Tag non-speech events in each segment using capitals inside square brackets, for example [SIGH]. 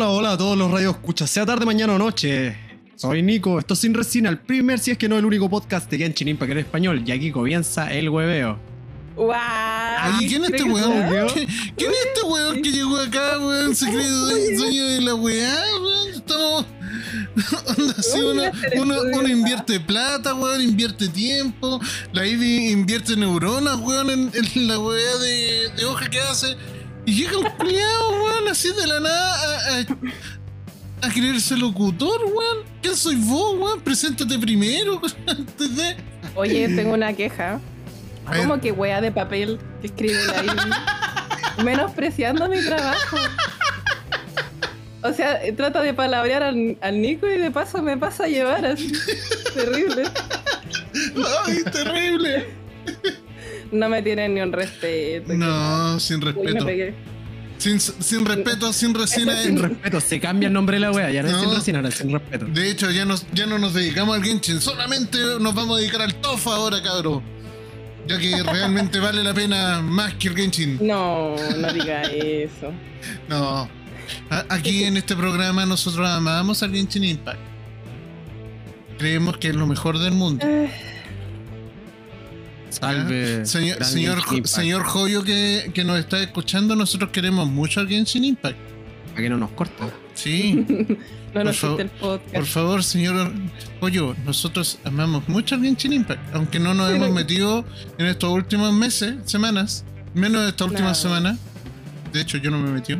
hola, hola a todos los radios escuchas, sea tarde, mañana o noche. Soy Nico, esto es Sin Resina, el primer, si es que no el único podcast de Genshin Impact en español, y aquí comienza el hueveo. ¡Guau! Ay, ¿quién es este weón? ¿Qué- ¿Quién es este weón que llegó acá, weón? Se cree due- dueño de la weá, weón. Estamos. [LAUGHS] Onda, así uno, uno, uno invierte plata, weón, invierte tiempo. La Ivy invierte neuronas, weón, en, en la weá de, de hoja que hace. Y llega un culiao, weón, así de la nada a, a, a creerse locutor, weón. ¿Quién soy vos, weón? Preséntate primero, [LAUGHS] antes de. Oye, tengo una queja. ¿Cómo que wea de papel que escribe la Ivy? [LAUGHS] Menospreciando mi trabajo. O sea, trata de palabrear al, al Nico y de paso me pasa a llevar así. Terrible. [LAUGHS] ¡Ay, terrible! No me tienen ni un respeto. No, sin respeto. Sin, sin respeto, sin resina. Sin respeto, se cambia el nombre de la wea, ya no, es sin resina, ahora es sin respeto. De hecho, ya, nos, ya no nos dedicamos al Genshin, solamente nos vamos a dedicar al Tofa ahora, cabro. Ya que [LAUGHS] realmente vale la pena más que el Genshin. No, no diga eso. No. A- Aquí en este programa nosotros amamos al Genshin Impact. Creemos que es lo mejor del mundo. Salve. Señor, señor, señor Joyo que, que nos está escuchando, nosotros queremos mucho al Genshin Impact. Para que no nos corte. Sí. [LAUGHS] No nos Por el Por podcast. favor, señor Hoyo, nosotros amamos mucho al Genshin Impact, aunque no nos hemos metido en estos últimos meses, semanas, menos esta última No. semana. De hecho, yo no me metí.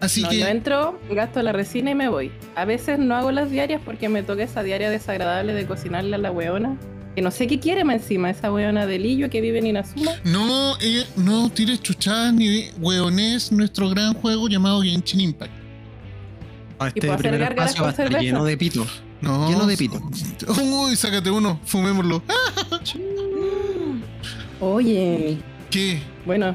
Así No, que, yo entro, gasto la resina y me voy. A veces no hago las diarias porque me toca esa diaria desagradable de cocinarle a la weona. Que no sé qué quiere más encima, esa weona de Lillo que vive en Inazuma. no, eh, no tires chuchadas ni hueones nuestro gran juego llamado Genshin Impact. Ah, Y Este primer espacio va a estar lleno de pito. No. Lleno de pito. Uy, sácate uno, fumémoslo. [LAUGHS] Oye, ¿Qué? bueno,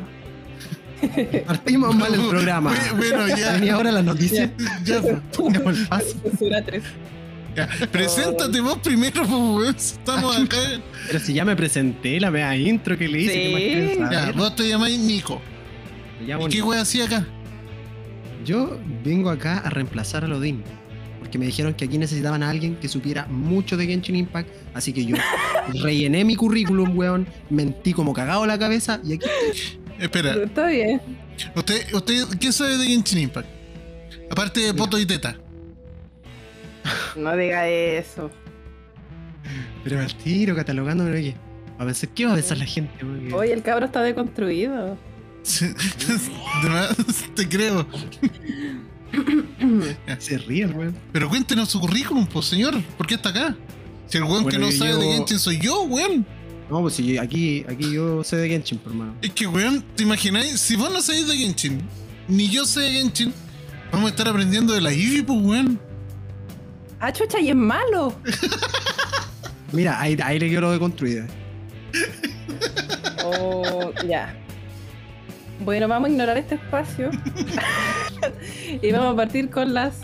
Partimos mal el [LAUGHS] programa. Bueno, ya. Venía ahora las noticias. ya, Pongamos el paso. censura 3. Preséntate vos primero, pues, weón. Estamos acá. Pero si ya me presenté, la mea intro que le hice, Sí. ¿qué más Ya, vos te llamáis Nico. Me llamo ¿Y qué wea hacía acá? Yo vengo acá a reemplazar a Lodin. Porque me dijeron que aquí necesitaban a alguien que supiera mucho de Genshin Impact. Así que yo [LAUGHS] rellené mi currículum, weón. Mentí como cagado la cabeza. Y aquí Espera, Está bien. ¿usted, usted qué sabe de Genshin Impact? Aparte de Poto y Teta. [LAUGHS] No diga eso. Pero al tiro, catalogándome, oye. A pensar, ¿qué va a pensar la gente, Oye, el cabro está deconstruido. [LAUGHS] Te creo. Se ríe, el weón. Pero cuéntenos su currículum, pues señor. ¿Por qué está acá? Si el weón Bueno, que no yo sabe de Genshin soy yo, weón. No, pues si aquí, aquí yo sé de Genshin, por hermano. Es que, weón, ¿te imagináis? Si vos no sabéis de Genshin, ni yo sé de Genshin, vamos a estar aprendiendo de la Eevee, pues, weón. Ah, chucha, y es malo. [LAUGHS] Mira, ahí, ahí le quiero de construida. Oh, ya. Bueno, vamos a ignorar este espacio. [LAUGHS] y vamos a partir con las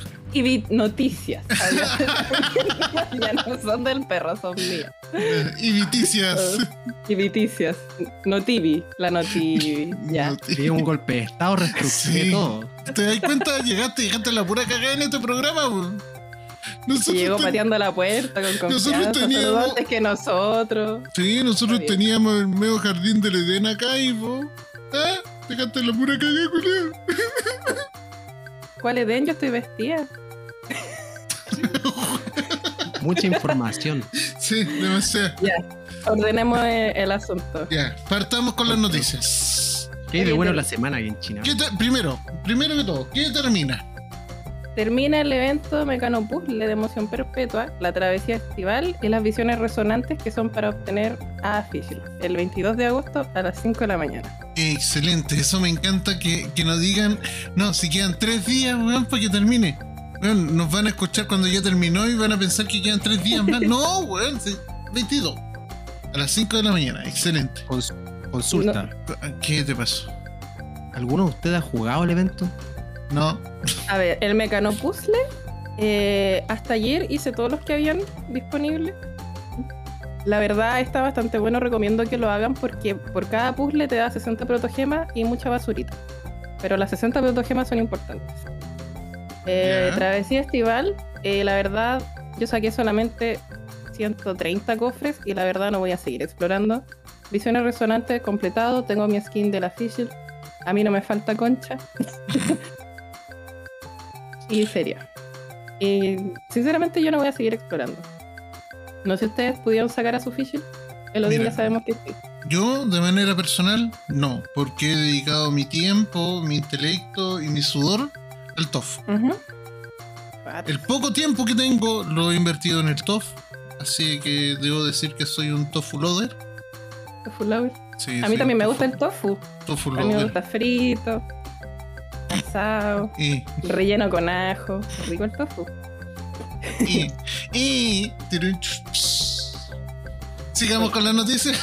noticias. [LAUGHS] ya no son del perro, son mías. Y viticias. Ibiticias. Notivi, la notivi. Ya. Sería un golpe de estado, reestructuré Sí. todo. ¿Te das cuenta? Llegaste, llegaste a la pura cagada en este programa, weón. Y Nosotros llegó ten- pateando la puerta con Nosotros confianza, teníamos- saludó antes que nosotros. Sí, nosotros Está bien. teníamos el medio jardín del Edén acá y vos. ¿Ah? Dejaste la pura cagada, culeo. [LAUGHS] ¿Cuál Edén? Yo estoy vestida. [LAUGHS] Mucha información. Sí, demasiado. Ordenemos eh, el asunto. Ya, partamos con las noticias. ¿Qué hay de bueno la semana aquí en China? ¿Qué primero, primero que todo, ¿qué termina? Termina el evento Mecano Puzzle de emoción perpetua, la travesía estival y las visiones resonantes que son para obtener a Fischl el 22 de agosto a las 5 de la mañana. Excelente, eso me encanta que, que nos digan, no, si quedan tres días, weón, para que termine. Weón, nos van a escuchar cuando ya terminó y van a pensar que quedan tres días más. [LAUGHS] No, weón, sí, 22. A las 5 de la mañana, excelente. Cons- consulta. ¿Qué te pasó? ¿Alguno de ustedes ha jugado el evento? No, A ver, el Mecano Puzzle, eh, hasta ayer hice todos los que habían disponibles. La verdad está bastante bueno, recomiendo que lo hagan porque por cada puzzle te da 60 protogemas y mucha basurita. Pero las 60 protogemas son importantes. Eh, travesía estival, eh, la verdad, yo saqué solamente 130 cofres y la verdad no voy a seguir explorando. Visiones resonantes completado, tengo mi skin de la Fischl. A mí no me falta concha. [LAUGHS] y serio. Y sinceramente yo no voy a seguir explorando. No sé si ustedes pudieron sacar a su Fischl. El Odín Mira. ya sabemos que sí. Yo, de manera personal, no, porque he dedicado mi tiempo, mi intelecto y mi sudor al TOF. El poco tiempo que tengo lo he invertido en el TOF, así que debo decir que soy un tofu loader. Tofu lover. Sí, A mí también me gusta el tofu. tofu A mí me loader. gusta frito, asado, Y, relleno con ajo. Rico el tofu. y, y, Sigamos con la noticia.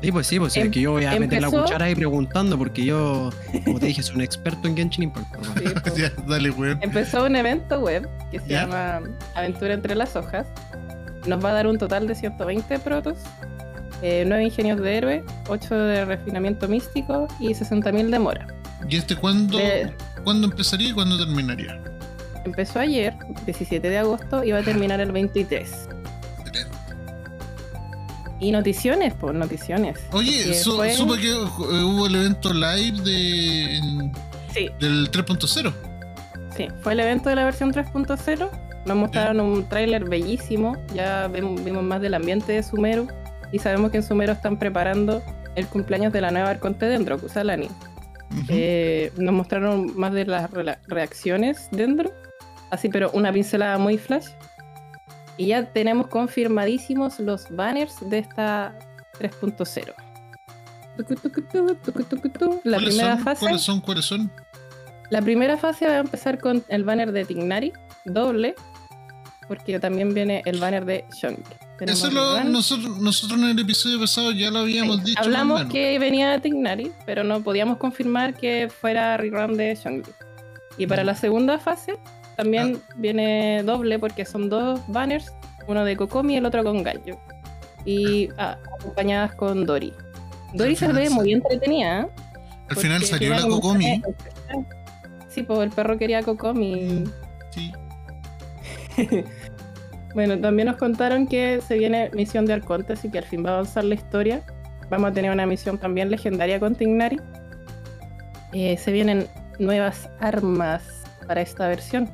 Sí, pues sí, pues sí, Em- es que yo voy a meter la cuchara ahí preguntando porque yo, como te dije, soy un experto en Genshin Impact. Sí, po. [LAUGHS] ya, dale, weón. Empezó un evento web que se ¿Ya? llama Aventura entre las hojas. Nos va a dar un total de 120 protos, eh, 9 ingenios de héroe, 8 de refinamiento místico y 60.000 de mora. ¿Y este cuándo, De- cuándo empezaría y cuándo terminaría? empezó ayer, 17 de agosto, y va a terminar el 23. Excelente. Y noticiones, pues noticiones. Oye, su- fue- supe que eh, hubo el evento live de, en- Sí, del 3.0. sí, fue el evento de la versión 3.0. Nos mostraron un tráiler bellísimo. Ya vemos, vimos más del ambiente de Sumeru. Y sabemos que en Sumeru están preparando el cumpleaños de la nueva Arconte Dendro, Kusalani. Eh, nos mostraron más de las reacciones dentro, así pero una pincelada muy flash. Y ya tenemos confirmadísimos los banners de esta 3.0. Tucu, tucu, tu, tucu, tucu, tu. La ¿Cuáles primera son? fase, ¿Cuáles son? ¿Cuáles son? la primera fase va a empezar con el banner de Tignari, doble, porque también viene el banner de. Tenemos Eso lo- nosotros, nosotros en el episodio pasado ya lo habíamos Sí, dicho. Hablamos que venía Tignari, pero no podíamos confirmar que fuera rerun de Shangri. Y para la segunda fase también Ah. viene doble porque son dos banners, uno de Kokomi y el otro con Gallo. Y ah, acompañadas con Dori. Dori se ve muy entretenida. ¿eh? Al final salió la Kokomi. Sí, pues el perro quería Kokomi. Sí. [LAUGHS] Bueno, también nos contaron que se viene misión de Arcontes y que al fin va a avanzar la historia. Vamos a tener una misión también legendaria con Tignari. Eh, se vienen nuevas armas para esta versión.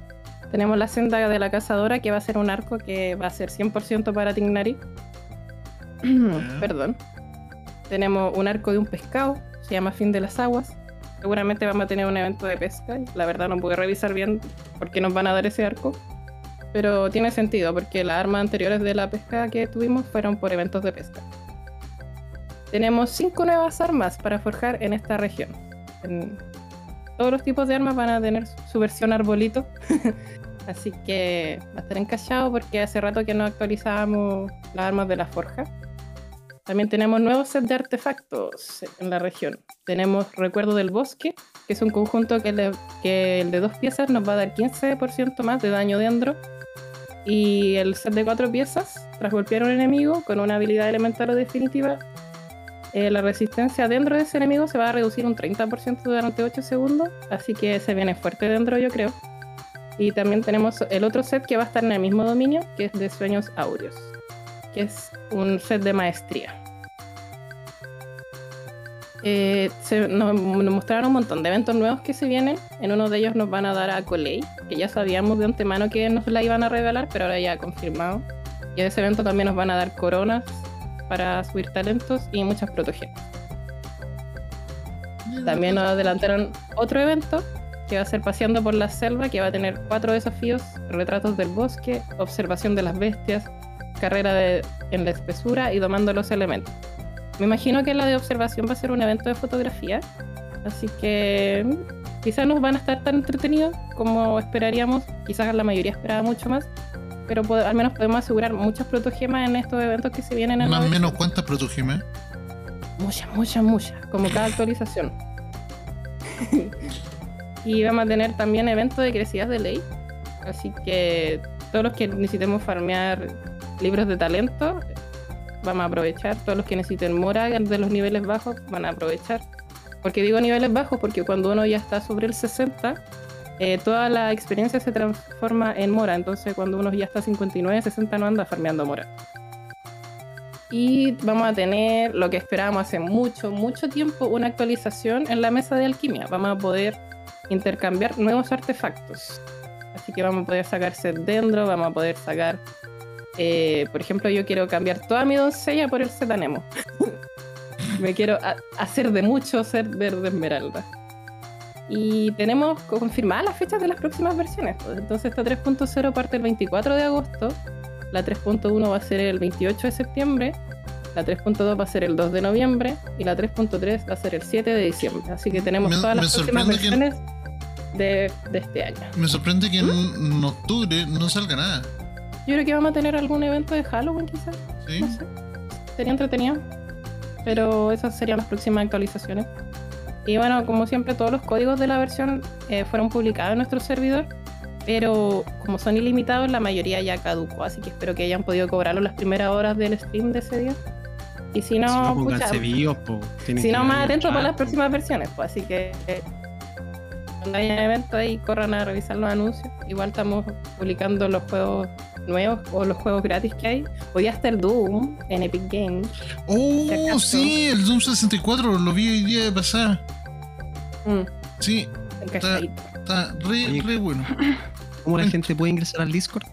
Tenemos la senda de la cazadora que va a ser un arco que va a ser 100% para Tignari. [CLEARS THROAT] Perdón. Tenemos un arco de un pescado, se llama Fin de las Aguas. Seguramente vamos a tener un evento de pesca. y La verdad no pude revisar bien por qué nos van a dar ese arco. Pero tiene sentido porque las armas anteriores de la pesca que tuvimos fueron por eventos de pesca. Tenemos cinco nuevas armas para forjar en esta región. En- todos los tipos de armas van a tener su- versión arbolito. [LAUGHS] Así que va a estar encachado porque hace rato que no actualizábamos las armas de la forja. También tenemos nuevos sets de artefactos en la región. Tenemos Recuerdo del Bosque, que es un conjunto que, le- que el de dos piezas nos va a dar 15% más de daño dentro. Y el set de cuatro piezas, tras golpear a un enemigo con una habilidad elemental o definitiva, eh, la resistencia dentro de ese enemigo se va a reducir un 30% durante 8 segundos. Así que se viene fuerte dentro, yo creo. Y también tenemos el otro set que va a estar en el mismo dominio, que es de Sueños Áureos, que es un set de maestría. Eh, se- nos, mostraron un montón de eventos nuevos que se vienen. En uno de ellos nos van a dar a Colei, que ya sabíamos de antemano que nos la iban a regalar, pero ahora ya confirmado. Y en ese evento también nos van a dar coronas para subir talentos y muchas protegemas. También nos adelantaron otro evento que va a ser Paseando por la Selva, que va a tener cuatro desafíos, retratos del bosque, observación de las bestias, carrera de- en la espesura y domando los elementos. Me imagino que la de observación va a ser un evento de fotografía, así que quizás no van a estar tan entretenidos como esperaríamos, quizás la mayoría esperaba mucho más, pero al menos podemos asegurar muchas protogemas en estos eventos que se vienen en Más o menos cuántas protogemas. Muchas, muchas, muchas, como cada [LAUGHS] actualización. [LAUGHS] y vamos a tener también eventos de crecidas de ley. Así que todos los que necesitemos farmear libros de talento, vamos a aprovechar. Todos los que necesiten mora de los niveles bajos, van a aprovechar. Porque digo niveles bajos porque cuando uno ya está sobre el 60, eh, toda la experiencia se transforma en mora. Entonces, cuando uno ya está 59, 60, no anda farmeando mora. Y vamos a tener lo que esperábamos hace mucho, mucho tiempo, una actualización en la mesa de alquimia. Vamos a poder intercambiar nuevos artefactos. Así que vamos a poder sacar set dendro, vamos a poder sacar, eh, por ejemplo, yo quiero cambiar toda mi doncella por el set anemo. [LAUGHS] Me quiero hacer de mucho ser verde esmeralda. Y tenemos confirmadas las fechas de las próximas versiones. Entonces esta 3.0 parte el 24 de agosto, la 3.1 va a ser el 28 de septiembre, la 3.2 va a ser el 2 de noviembre y la 3.3 va a ser el 7 de diciembre. Así que tenemos Me- todas las próximas que- versiones de, de este año. Me sorprende que en, en octubre no salga nada. Yo creo que vamos a tener algún evento de Halloween quizás, ¿sí? no sé. Sería entretenido. Pero esas serían las próximas actualizaciones. Y bueno, como siempre, todos los códigos de la versión eh, fueron publicados en nuestro servidor. Pero como son ilimitados, la mayoría ya caducó. Así que espero que hayan podido cobrarlo las primeras horas del stream de ese día. Y si no, si no, pucha, vivos, po. Si no, más atentos para las próximas versiones. Pues, así que eh, cuando haya evento ahí, corran a revisar los anuncios. Igual estamos publicando los juegos nuevos o los juegos gratis que hay. Hoy está el Doom en Epic Games. Oh, sí, el Doom 64 lo vi hoy día de pasada. Mm, Sí, encajadito. está re, Oye. re bueno. ¿Cómo la gente puede ingresar al Discord?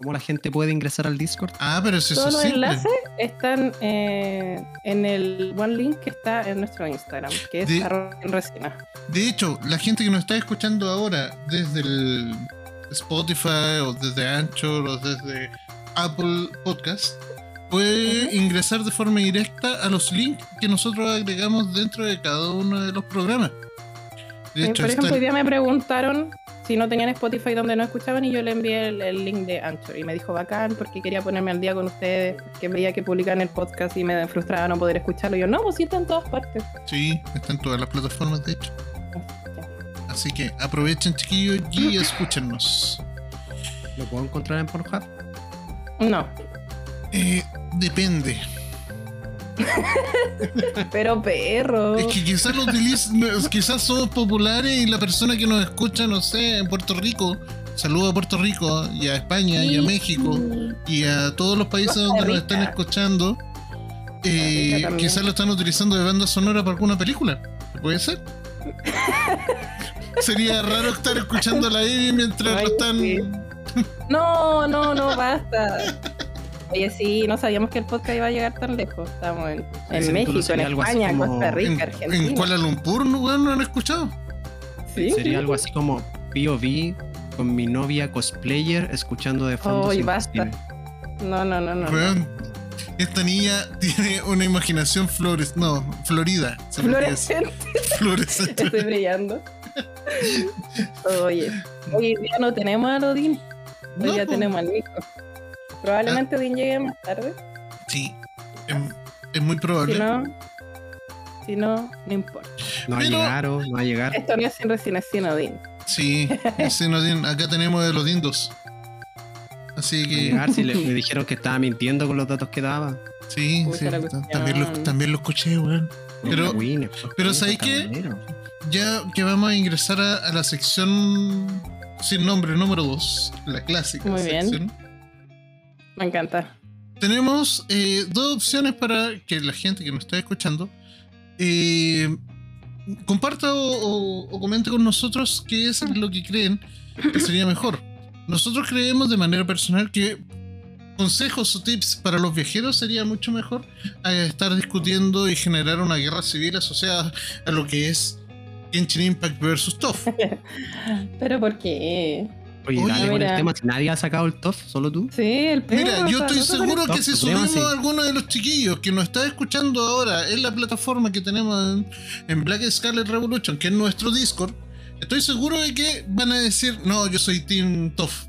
¿Cómo la gente puede ingresar al Discord? Ah, pero si eso Todos es los simple. enlaces están eh, en el one link que está en nuestro Instagram, que es De- en resina. De hecho, la gente que nos está escuchando ahora desde el Spotify o desde Anchor o desde Apple Podcast puede ingresar de forma directa a los links que nosotros agregamos dentro de cada uno de los programas. De Eh, hecho, Por está- ejemplo, hoy día me preguntaron si no tenían Spotify donde no escuchaban y yo le envié el, el link de Anchor y me dijo bacán porque quería ponerme al día con ustedes, que veía que publicaban el podcast y me frustraba no poder escucharlo. Y yo, no, pues sí está en todas partes. sí, está en todas las plataformas, de hecho. Así que aprovechen, chiquillos, y [CLEARS THROAT] escúchenos. ¿Lo puedo encontrar en Pornhub? No, Eh, depende. [LAUGHS] pero perro. Es que quizás lo utilizan, quizás somos populares y la persona que nos escucha, no sé, en Puerto Rico, saludo a Puerto Rico y a España y a México y a todos los países Costa donde nos están escuchando, eh, quizás lo están utilizando de banda sonora para alguna película. ¿Puede ser? [LAUGHS] Sería raro estar escuchando la Ivy mientras Ay, lo están. sí. No, no, no, basta. Oye, sí, no sabíamos que el podcast iba a llegar tan lejos. Estamos en, en Sí, México, en España, como- Costa En, Rica, en Argentina. Kuala Lumpur, ¿no, weón? ¿No han escuchado? Sí, Sería algo así como POV con mi novia cosplayer escuchando de fondo. Ay, sin basta. No, no, no, no. no. Weón, esta niña tiene una imaginación flores, no, florida. Fluorescente, Fluorescente. [LAUGHS] estoy brillando. Oye, hoy día no tenemos a Odín. Hoy No, día po. tenemos al Nico. Probablemente Odín llegue más tarde. Sí, es, es muy probable. Si no, si no, no importa. No va a llegar o no va a llegar. Esto no es sin recién es sin Odín. Sí, ese no tiene- acá tenemos de los dindos. Así que llegar si le- me dijeron que estaba mintiendo con los datos que daba. sí, sí, también, lo, también lo escuché, weón. Pero- pues, pero ¿sabes qué? caballero. Ya que vamos a ingresar a, a la sección sin nombre número 2, la clásica Muy bien. Me encanta. Tenemos eh, dos opciones para que la gente que nos está escuchando eh, comparta o, o- o comente con nosotros qué es lo que creen que sería mejor. Nosotros creemos de manera personal que consejos o tips para los viajeros sería mucho mejor a estar discutiendo y generar una guerra civil asociada a lo que es Genshin Impact versus TOF. [LAUGHS] Pero ¿por qué? Oye, Oye, dale con mira. el tema. Si nadie ha sacado el TOF, solo tú. Sí, el perro. Mira, yo estoy seguro que si subimos a alguno de los chiquillos que nos está escuchando ahora en la plataforma que tenemos en, en Black Scarlet Revolution, que es nuestro Discord, estoy seguro de que van a decir, no, yo soy Team Toff.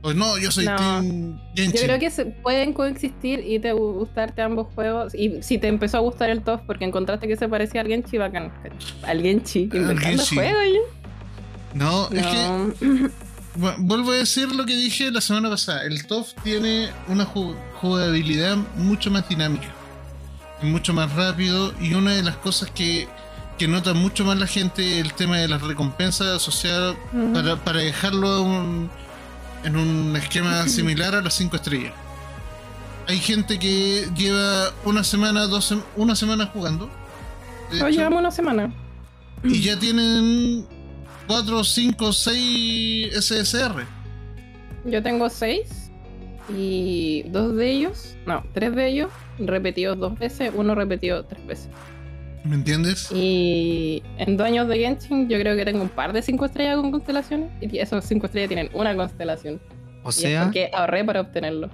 O no, yo soy No. Team Genshin. Yo creo que se pueden coexistir y te gu- gustarte ambos juegos. Y si te empezó a gustar el TOF porque encontraste que se parecía al Genchi, bacán. Al Genchi, inventando juegos yo. No, es que Vuelvo a decir lo que dije la semana pasada. El TOF tiene una ju- jugabilidad mucho más dinámica, mucho más rápido y una de las cosas que que nota mucho más la gente el tema de las recompensas asociadas para, para dejarlo un- en un esquema [LAUGHS] similar a las 5 estrellas. Hay gente que lleva una semana, dos una semana jugando. hecho, llevamos una semana. y ya tienen 4, 5, 6 SSR. Yo tengo seis y dos de ellos, no, tres de ellos repetidos dos veces, uno repetido tres veces. ¿Me entiendes? Y en dos años de Genshin yo creo que tengo un par de cinco estrellas con constelaciones y esos cinco estrellas tienen una constelación. O y es sea, porque ahorré para obtenerlo.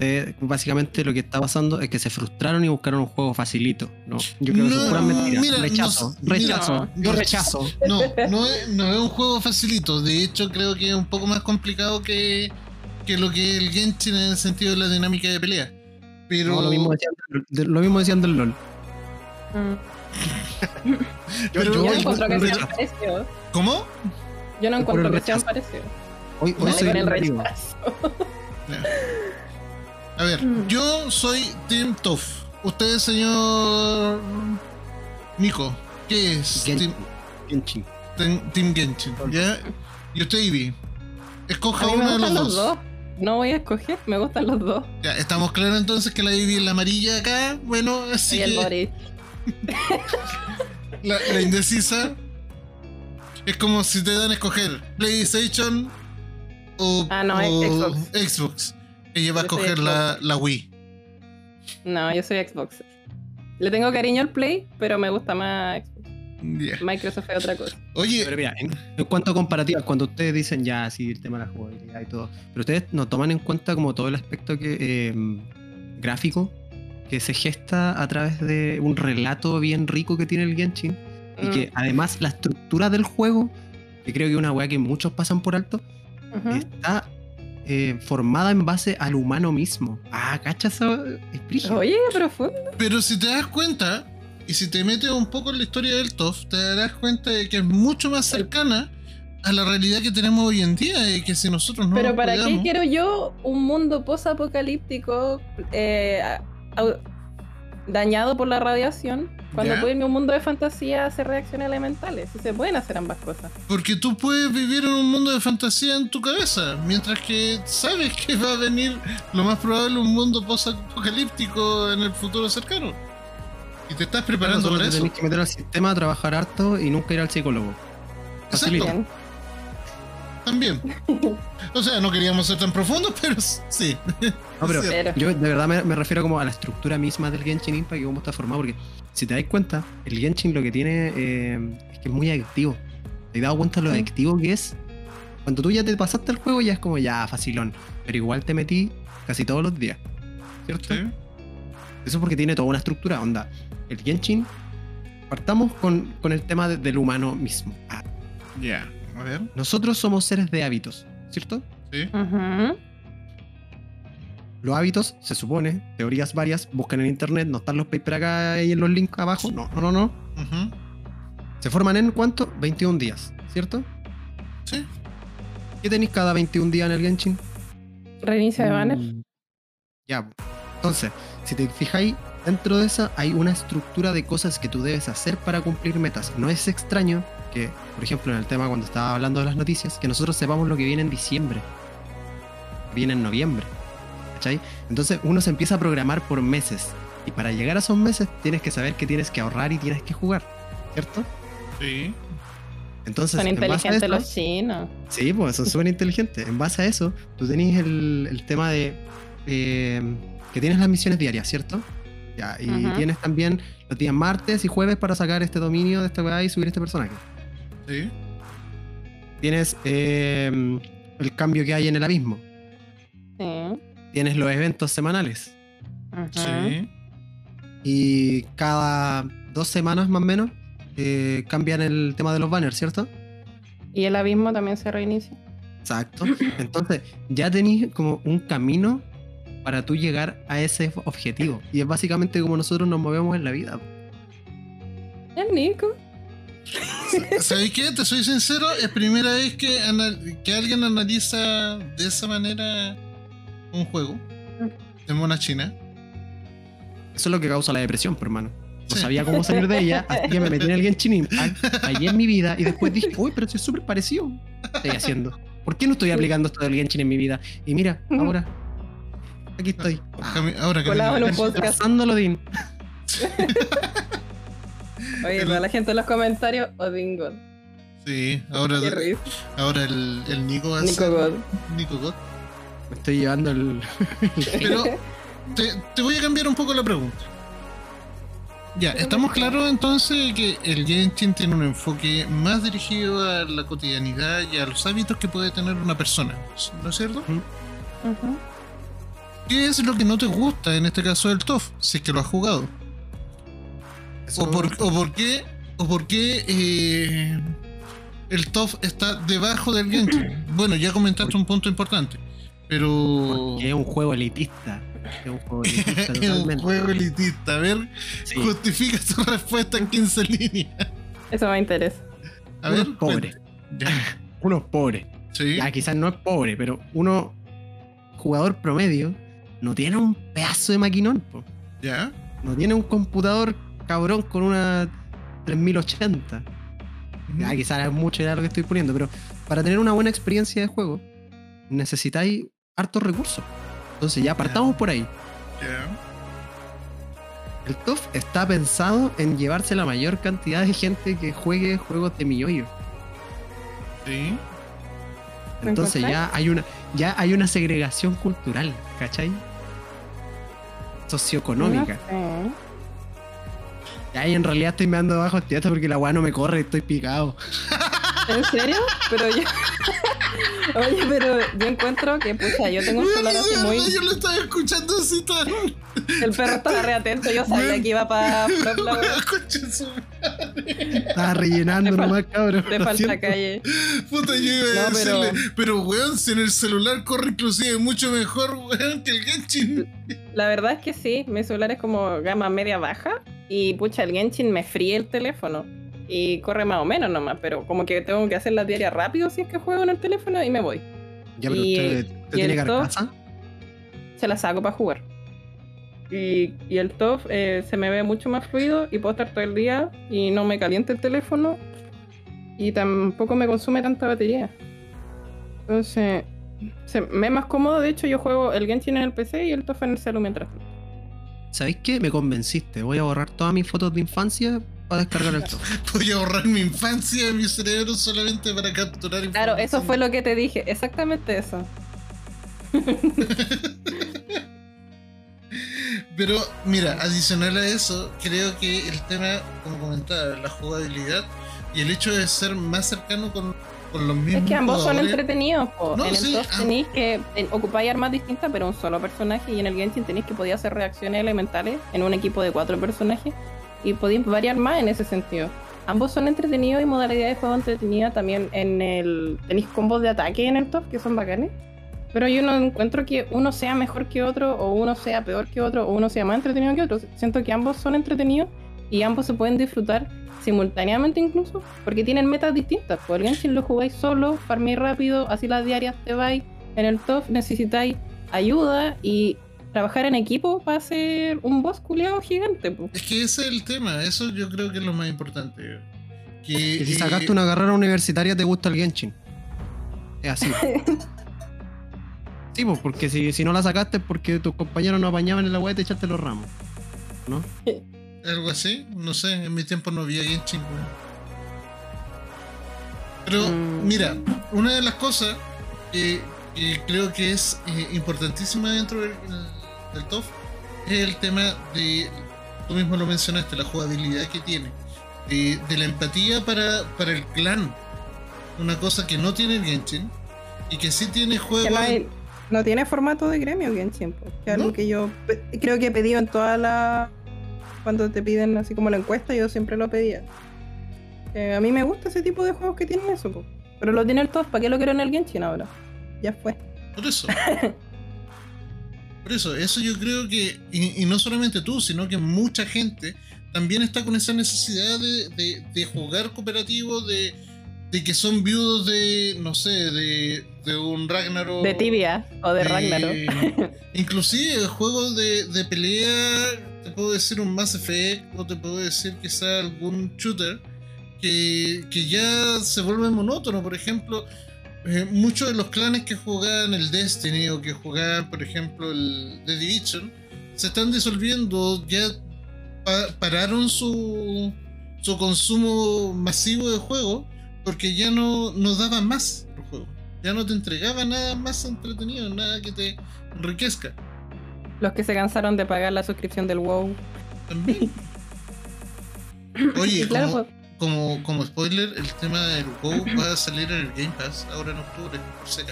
Eh, básicamente lo que está pasando es que se frustraron y buscaron un juego facilito. No, yo creo que eso No, es pura mentira. mira, rechazo, no- rechazo. mira, yo no- rechazo. No, no es, no es un juego facilito. De hecho, creo que es un poco más complicado que, que lo que es el Genshin en el sentido de la dinámica de pelea. Pero No, lo, mismo decían, de- lo mismo decían del LOL. Mm. Pero- Yo no encuentro que sean parecidos. ¿Cómo? Yo no encuentro que sean rechazo. parecidos. Hoy, hoy Dale soy con el. A ver, Mm. yo soy Team Tough. Usted, señor Nico, ¿qué es Genshin. Team, Genshin. Team- Team Genshin? ¿Ya? Y usted, Ivy, escoja me uno de gustan los los dos. dos. No voy a escoger, me gustan los dos. Ya, estamos claros entonces que la Ivy es la amarilla acá. Bueno, así y el que Boris. [LAUGHS] la, la indecisa es como si te dan a escoger PlayStation o, Ah, no, o Xbox. Xbox. Ella va a escoger la, la Wii. No, yo soy Xbox. Le tengo cariño al Play, pero me gusta más Xbox. Microsoft es otra cosa. Oye, Pero mira, en, en cuanto a comparativas, cuando ustedes dicen ya, sí, el tema de la jugabilidad y todo, pero ustedes no toman en cuenta como todo el aspecto que, eh, gráfico que se gesta a través de un relato bien rico que tiene el Genshin y Mm, que además la estructura del juego, que creo que es una weá que muchos pasan por alto, está eh, formada en base al humano mismo. Ah, ¿cachas? eso? Es. Oye, profundo. pero si te das cuenta y si te metes un poco en la historia del TOF, te darás cuenta de que es mucho más cercana a la realidad que tenemos hoy en día y que si nosotros no Pero nos ¿para qué quiero yo un mundo post-apocalíptico eh, dañado por la radiación cuando ¿Ya? puedo irme a un mundo de fantasía a hacer reacciones elementales? Se pueden hacer ambas cosas. Porque tú puedes vivir en un mundo de fantasía en tu cabeza, mientras que sabes que va a venir lo más probable un mundo post-apocalíptico en el futuro cercano. Y te estás preparando para te eso. tenés que meter al sistema, trabajar harto y nunca ir al psicólogo. Facilito. Exacto, Bien. También. O sea, no queríamos ser tan profundos, [LAUGHS] pero sí. No, pero yo de verdad me, me refiero como a la estructura misma del Genshin Impact y cómo está formado, porque si te das cuenta, el Genshin lo que tiene eh, es que es muy adictivo. ¿Te has dado cuenta de lo Sí. adictivo que es? Cuando tú ya te pasaste el juego ya es como ya facilón, pero igual te metí casi todos los días. ¿Cierto? Sí. Eso es porque tiene toda una estructura, onda. El Genshin, partamos con, con el tema de- del humano mismo. Ah, Ya. A ver. nosotros somos seres de hábitos, ¿cierto? Sí. Los hábitos, se supone, teorías varias, buscan en internet, no están los papers acá y en los links abajo. No, no, no, no. Se forman en cuánto? 21 días, ¿cierto? Sí. ¿Qué tenéis cada 21 días en el Genshin? Reinicio de banner. Mm, Ya. Entonces, si te fijáis, dentro de esa hay una estructura de cosas que tú debes hacer para cumplir metas. No es extraño que, por ejemplo, en el tema cuando estaba hablando de las noticias, que nosotros sepamos lo que viene en diciembre. Viene en noviembre. ¿Cachai? Entonces uno se empieza a programar por meses. Y para llegar a esos meses tienes que saber que tienes que ahorrar y tienes que jugar. ¿Cierto? Sí. Entonces, Son en base a inteligentes eso- los chinos. Sí, pues son súper inteligentes. En base a eso, tú tenés el, el tema de eh, que tienes las misiones diarias, ¿cierto? Ya, y tienes también los días martes y jueves para sacar este dominio de esta weá y subir este personaje. Sí. Tienes eh, el cambio que hay en el abismo. Sí. Tienes los eventos semanales. Sí. Y cada dos semanas más o menos eh, cambian el tema de los banners, ¿cierto? Y el abismo también se reinicia. Exacto. Entonces, ya tenéis como un camino para tú llegar a ese objetivo. Y es básicamente como nosotros nos movemos en la vida. El Nico. [LAUGHS] ¿Sabes qué? Te soy sincero, es primera vez que, anal- que alguien analiza de esa manera un juego de mona china. Eso es lo que causa la depresión, por hermano. No sabía cómo salir de ella, así que me metí en el Genshin Impact, en mi vida y después dije, uy, pero es súper parecido. ¿Qué estoy haciendo? ¿Por qué no estoy aplicando esto del Genshin en mi vida? Y mira, ahora, aquí estoy. Cami- Ahora que Colado en un podcast. Pasando Odín. [LAUGHS] Oye, El- para la gente en los comentarios, Odin God. Sí, ahora, el, el Nico a Nico God. Nico God. Me estoy llevando el. [LAUGHS] Pero te, te voy a cambiar un poco la pregunta. Ya, estamos claros entonces que el Genshin tiene un enfoque más dirigido a la cotidianidad y a los hábitos que puede tener una persona, ¿no es cierto? Ujú. ¿Qué es lo que no te gusta en este caso del TOF, si es que lo has jugado? ¿O por, o por qué, o por qué eh, el TOF está debajo del Genshin? Bueno, ya comentaste un punto importante, pero... Porque es un juego elitista. Es un juego elitista [LAUGHS] Es un totalmente. juego elitista. A ver, Sí. justifica tu respuesta en 15 líneas. Eso me interesa. A Uno ver, es pobre. Ya, [LAUGHS] Uno es pobre. sí. Ya, quizás no es pobre, pero uno, jugador promedio, no tiene un pedazo de maquinón. po. Ya. No tiene un computador cabrón con una 3080. Ya, quizás es mucho ya lo que estoy poniendo, pero para tener una buena experiencia de juego, necesitáis hartos recursos. Entonces ya partamos por ahí. Ya. El TOF está pensado en llevarse la mayor cantidad de gente que juegue juegos de milloyo. Sí. ¿Me Entonces ya hay una ya hay una segregación cultural, ¿cachai? Socioeconómica. No sé. Ya, y en realidad estoy me dando abajo teatro porque la weá no me corre, estoy picado. [LAUGHS] ¿En serio? Pero yo. [LAUGHS] Oye, pero yo encuentro que, pucha, yo tengo un celular así de muy. Yo lo estaba escuchando así tan. El perro estaba re atento, yo sabía que iba para [LAUGHS] Estaba rellenando nomás, cabrón. de lo falta siento. calle. Puta, yo iba a No, pero- decirle. Pero, weón, si en el celular corre inclusive mucho mejor, weón, que el Genshin. La verdad es que sí, mi celular es como gama media baja y pucha, el Genshin me fríe el teléfono y corre más o menos nomás, pero como que tengo que hacer la diaria rápido si es que juego en el teléfono y me voy. Ya, pero Y- usted, usted y tiene carcasa. Se la saco para jugar. Y, y el top eh, se me ve mucho más fluido y puedo estar todo el día y no me calienta el teléfono y tampoco me consume tanta batería. Entonces, se, me es más cómodo. De hecho, yo juego el Genshin en el PC y el top en el celu mientras. ¿Sabéis qué? Me convenciste. Voy a borrar todas mis fotos de infancia para descargar el top. Voy a borrar mi infancia de mi cerebro solamente para capturar Claro, eso fue lo que te dije, exactamente eso. [LAUGHS] Pero mira, adicional a eso, creo que el tema, como comentaba, la jugabilidad y el hecho de ser más cercano con, con los mismos Es que ambos son entretenidos. po. No, en el sí, top ah. tenéis que ocupáis armas distintas, pero un solo personaje. Y en el Genshin tenéis que podía hacer reacciones elementales en un equipo de cuatro personajes. Y podéis variar más en ese sentido. Ambos son entretenidos y modalidades de juego entretenida. También en el. Tenéis combos de ataque en el top que son bacanes. Pero yo no encuentro que uno sea mejor que otro, o uno sea peor que otro, o uno sea más entretenido que otro. Siento que ambos son entretenidos y ambos se pueden disfrutar simultáneamente incluso, porque tienen metas distintas. Por el Genshin lo jugáis solo, farméis rápido, así las diarias te vais. En el top necesitáis ayuda y trabajar en equipo para hacer un boss culeado gigante. po. Es que ese es el tema, eso yo creo que es lo más importante. Que, Y si eh, sacaste una carrera universitaria, te gusta el Genshin. Es así. [LAUGHS] Sí, pues, porque si, si no la sacaste es porque tus compañeros no apañaban en la weá y te echaste los ramos. ¿No? Algo así, no sé, en mi tiempo no había Genshin, weón. Pero, Mm. mira, una de las cosas que, que creo que es eh, importantísima dentro del, del TOF es el tema de, tú mismo lo mencionaste, la jugabilidad que tiene, de, de la empatía para, para el clan. Una cosa que no tiene el Genshin y que sí tiene juegos. no, hay- no tiene formato de gremio Genshin, que es algo ¿No? que yo creo que he pedido en toda la... Cuando te piden así como la encuesta, yo siempre lo pedía. Eh, a mí me gusta ese tipo de juegos que tienen eso, po. pero lo tiene el top, ¿para qué lo quiero en el Genshin ahora? Ya fue. Por eso. [LAUGHS] Por eso, eso yo creo que, y, y no solamente tú, sino que mucha gente también está con esa necesidad de, de- de jugar cooperativo, de, de que son viudos de, no sé, de, de un Ragnarok. De tibia o de Ragnarok. [LAUGHS] Inclusive juegos de, de pelea, te puedo decir un Mass Effect o te puedo decir quizá algún shooter que, que ya se vuelve monótono. Por ejemplo, eh, muchos de los clanes que jugaban el Destiny o que jugaban, por ejemplo, el The Division, se están disolviendo, ya pa- pararon su, su consumo masivo de juego porque ya no, no daba más el juego. Ya no te entregaba nada más entretenido, nada que te enriquezca. Los que se cansaron de pagar la suscripción del WoW. También. [LAUGHS] Oye, claro, como, pues, como, como spoiler, el tema del WoW va a salir en el Game Pass ahora en octubre, por si.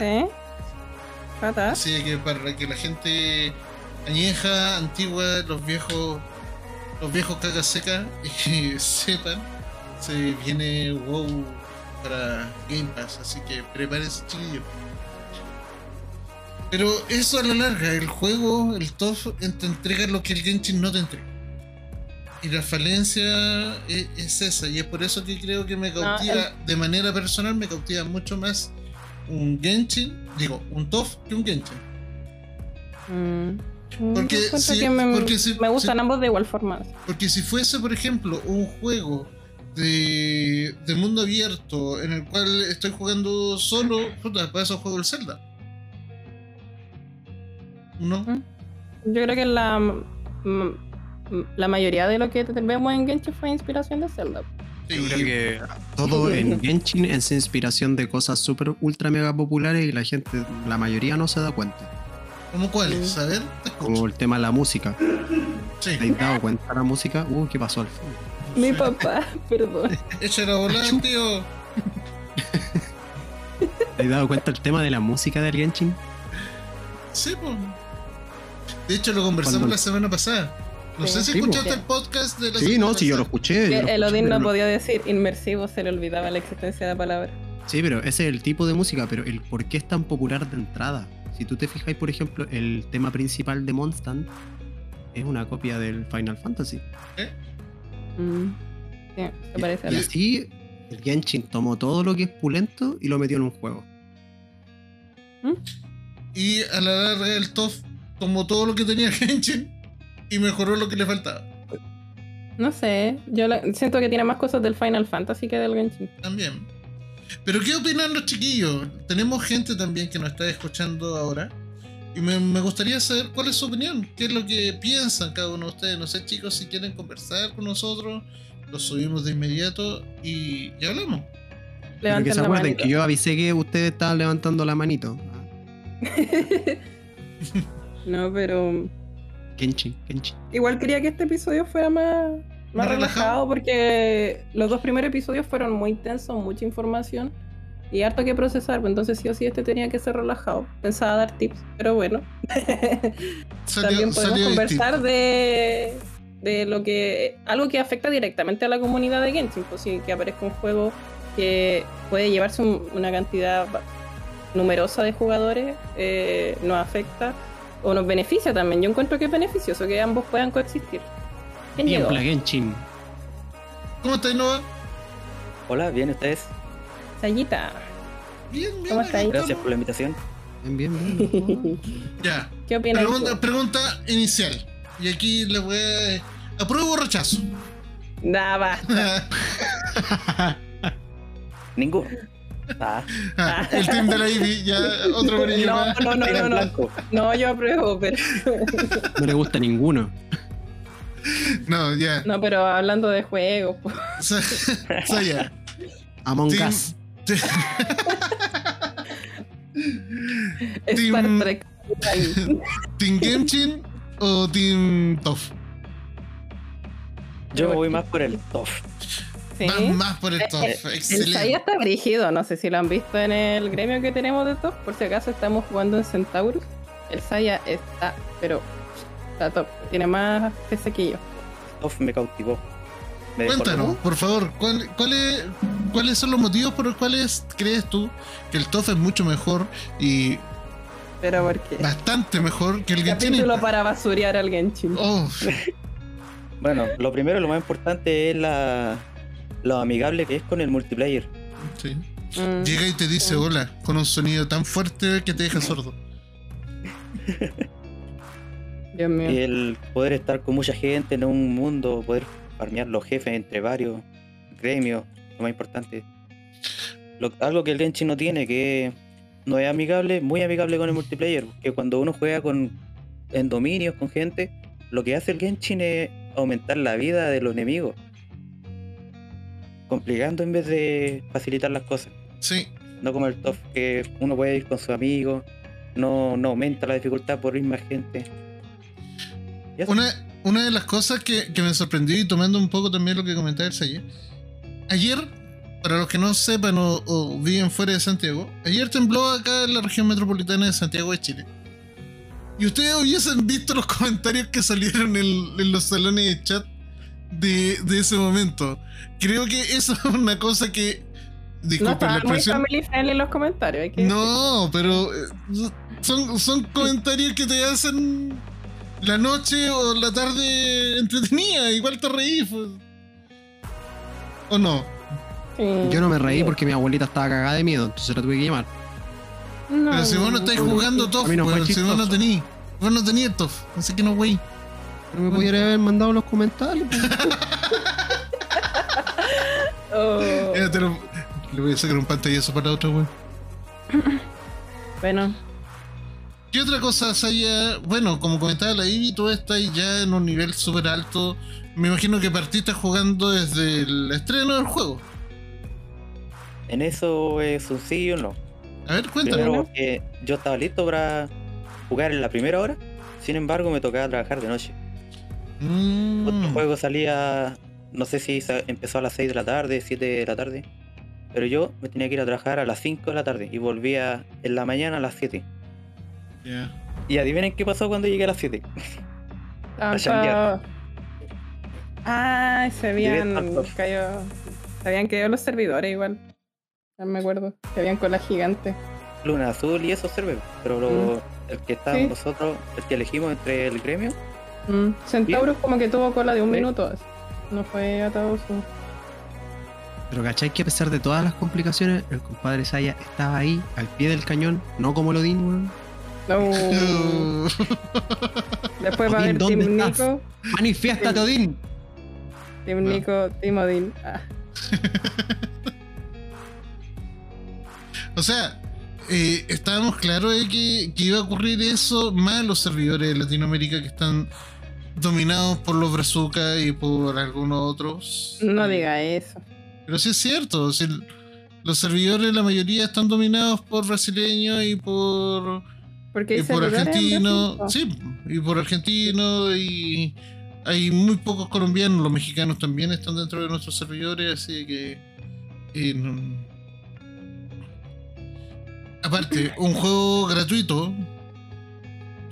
Así que para que la gente añeja, antigua, los viejos, los viejos cagas secas, y [LAUGHS] sepan, se viene WoW para Game Pass, así que prepárense chiquillos. Pero eso a la larga, el juego, el TOF, te entrega lo que el Genshin no te entrega. Y la falencia es, es esa, y es por eso que creo que me cautiva, de manera personal, me cautiva mucho más un Genshin, digo, un TOF que un Genshin. Mm. Porque Yo encuentro si- que me, porque si- me gustan si- ambos de igual forma. Porque si fuese, por ejemplo, un juego de, de mundo abierto en el cual estoy jugando solo, puta, para eso juego el Zelda. ¿No? Yo creo que la, mm, mm, la mayoría de lo que vemos en Genshin fue inspiración de Zelda. Sí, Yo creo que todo en [LAUGHS] Genshin es inspiración de cosas súper ultra mega populares y la gente, la mayoría no se da cuenta. ¿Cómo cuáles? A ver, te escucho. Como el tema de la música. Sí. ¿Te has dado cuenta la música? Uh, ¿qué pasó al fondo? Mi papá, [LAUGHS] perdón. Echa la volada, tío. ¿Te has dado cuenta el tema de la música del Genshin? Sí, pues. De hecho, lo conversamos la semana pasada. No sé si Sí, escuchaste el podcast de la Sí, no, sí, yo lo escuché. Yo lo el escuché, Odín no podía decir inmersivo, se le olvidaba la existencia de la palabra. Sí, pero ese es el tipo de música, pero el por qué es tan popular de entrada. Si tú te fijáis, por ejemplo, el tema principal de Mondstadt es una copia del Final Fantasy. Mm. Sí, se parece Y la- así, el Genshin tomó todo lo que es pulento y lo metió en un juego. Y a la larga, el TOF tomó todo lo que tenía [LAUGHS] Genshin y mejoró lo que le faltaba. No sé, yo la- siento que tiene más cosas del Final Fantasy que del Genshin. También. Pero ¿qué opinan los chiquillos? Tenemos gente también que nos está escuchando ahora. Y me, me gustaría saber cuál es su opinión. ¿Qué es lo que piensan cada uno de ustedes? No sé, chicos, si quieren conversar con nosotros, lo subimos de inmediato y ya hablamos. Pero que Levanten se acuerden manito. que yo avisé que ustedes estaban levantando la manito. [LAUGHS] no, pero Genshin, Genshin. igual quería que este episodio fuera más, más ¿Más relajado? relajado porque los dos primeros episodios fueron muy intensos, mucha información y harto que procesar. pues Entonces sí o sí este tenía que ser relajado. Pensaba dar tips, pero bueno. [LAUGHS] Salió- También podemos conversar de, de lo que algo que afecta directamente a la comunidad de Genshin, pues sí, que aparezca un juego que puede llevarse un- una cantidad numerosa de jugadores, eh, nos afecta o nos beneficia también. Yo encuentro que es beneficioso que ambos puedan coexistir. ¿Quién Bien, distinto. ¿Cómo estás, Nova? Hola, bien, ustedes. Sayita, Bien, bien. ¿Cómo estáis? Gracias por la invitación. Bien, bien, bien. [LAUGHS] Ya. ¿qué opinas? Pregunta, pregunta inicial. Y aquí le voy a. ¿Apruebo o rechazo? Basta. [LAUGHS] Ninguno. Ah, Ah, [LAUGHS] el team de la Ivy, ya otro brillo No, más. no, no, no, no. No, yo apruebo, pero. No le gusta ninguno. No, ya. No, pero hablando de juegos, pues. O sea, o sea, [LAUGHS] ya. Among Team- Us. Star Team-. [LAUGHS] ¿Team Genshin o Team Toff? Yo voy más por el TOF. Sí. Más, más por el Toff. El Saya Excelente. está brígido, no sé si lo han visto en el gremio que tenemos de top. Por si acaso estamos jugando en Centaurus. El Saya está, pero está top. Tiene más PC que yo. TOF me cautivó. Me dejó Cuéntanos, por favor, ¿cuál- cuáles ¿cuáles son los motivos por los cuales crees tú que el TOF es mucho mejor y Pero porque. bastante mejor que el Genshin Capítulo para basurear al Genshin. Oh, [LAUGHS] Bueno, lo primero, lo más importante es la lo amigable que es con el multiplayer. sí. Mm. Llega y te dice hola con un sonido tan fuerte que te deja [LAUGHS] sordo. Dios mío. Y el poder estar con mucha gente en un mundo, poder farmear los jefes entre varios gremios, lo más importante. Lo- algo que el Genshin no tiene, que no es amigable, muy amigable con el multiplayer. Que cuando uno juega con en dominios con gente, lo que hace el Genshin es aumentar la vida de los enemigos. Complicando en vez de facilitar las cosas. Sí, No como el TOF, que uno puede ir con sus amigos, no, no aumenta la dificultad por ir más gente. Una, una de las cosas que, que me sorprendió y tomando un poco también lo que comentaba el ayer. Ayer, para los que no sepan o, o viven fuera de Santiago, ayer tembló acá en la región metropolitana de Santiago de Chile. Y ustedes hubiesen visto los comentarios que salieron en, en los salones de chat de, de ese momento. Creo que eso es una cosa que. No Disculpen la estaban muy expresión. family friendly en los comentarios. Hay que No, pero eh, son, son comentarios que te hacen la noche o la tarde entretenida. Igual te reís. pues. ¿O no? decir. Yo no me reí porque mi abuelita estaba cagada de miedo, entonces la tuve que llamar. No. Pero si vos no estáis jugando TOF, no weón, si vos no chistoso. tení. Vos no tenías TOF. Así que no, wey. Pero me pudiera haber mandado los comentarios. pues. Oh. Te lo- Le voy a sacar un pantallazo para otro, weón. Bueno, ¿Qué otra cosa haya? Bueno, como comentaba la Ivy, tú estás ya en un nivel súper alto. Me imagino que partiste jugando desde el estreno del juego. En eso es un sí un no. A ver, cuéntame. Primero, que yo estaba listo para jugar en la primera hora, sin embargo me tocaba trabajar de noche. Mm. Otro juego salía, no sé si empezó a las 6 de la tarde, 7 de la tarde, pero yo me tenía que ir a trabajar a las 5 de la tarde y volvía en la mañana a las 7. Ya. Y adivinen qué pasó cuando llegué a las 7. ah, [LAUGHS] A ah, se habían caído, se habían caído los servidores igual. No me acuerdo. Que habían cola gigante. Luna Azul y esos servidores, pero lo- el que estábamos Sí. nosotros, el que elegimos entre el gremio, Mm. Centaurus como que tuvo cola de un Sí. minuto. así. No fue atado su. Pero cachai que a pesar de todas las complicaciones, el compadre Saya estaba ahí, al pie del cañón, no como Lodin, weón. No. [LAUGHS] Después va a Odín, haber ¿dónde Team estás? Nico. ¡Manifiéstate, Odín! Team No. Nico, Team Odin. Ah. [LAUGHS] O sea, eh, estábamos claros de que, que iba a ocurrir eso más los servidores de Latinoamérica que están dominados por los Brazuca y por algunos otros. No diga eso. Pero sí es cierto, los servidores, la mayoría están dominados por brasileños y por, Porque y por argentinos. Sí, y por argentinos y hay muy pocos colombianos, los mexicanos también están dentro de nuestros servidores, así que... eh, no- Aparte, un juego gratuito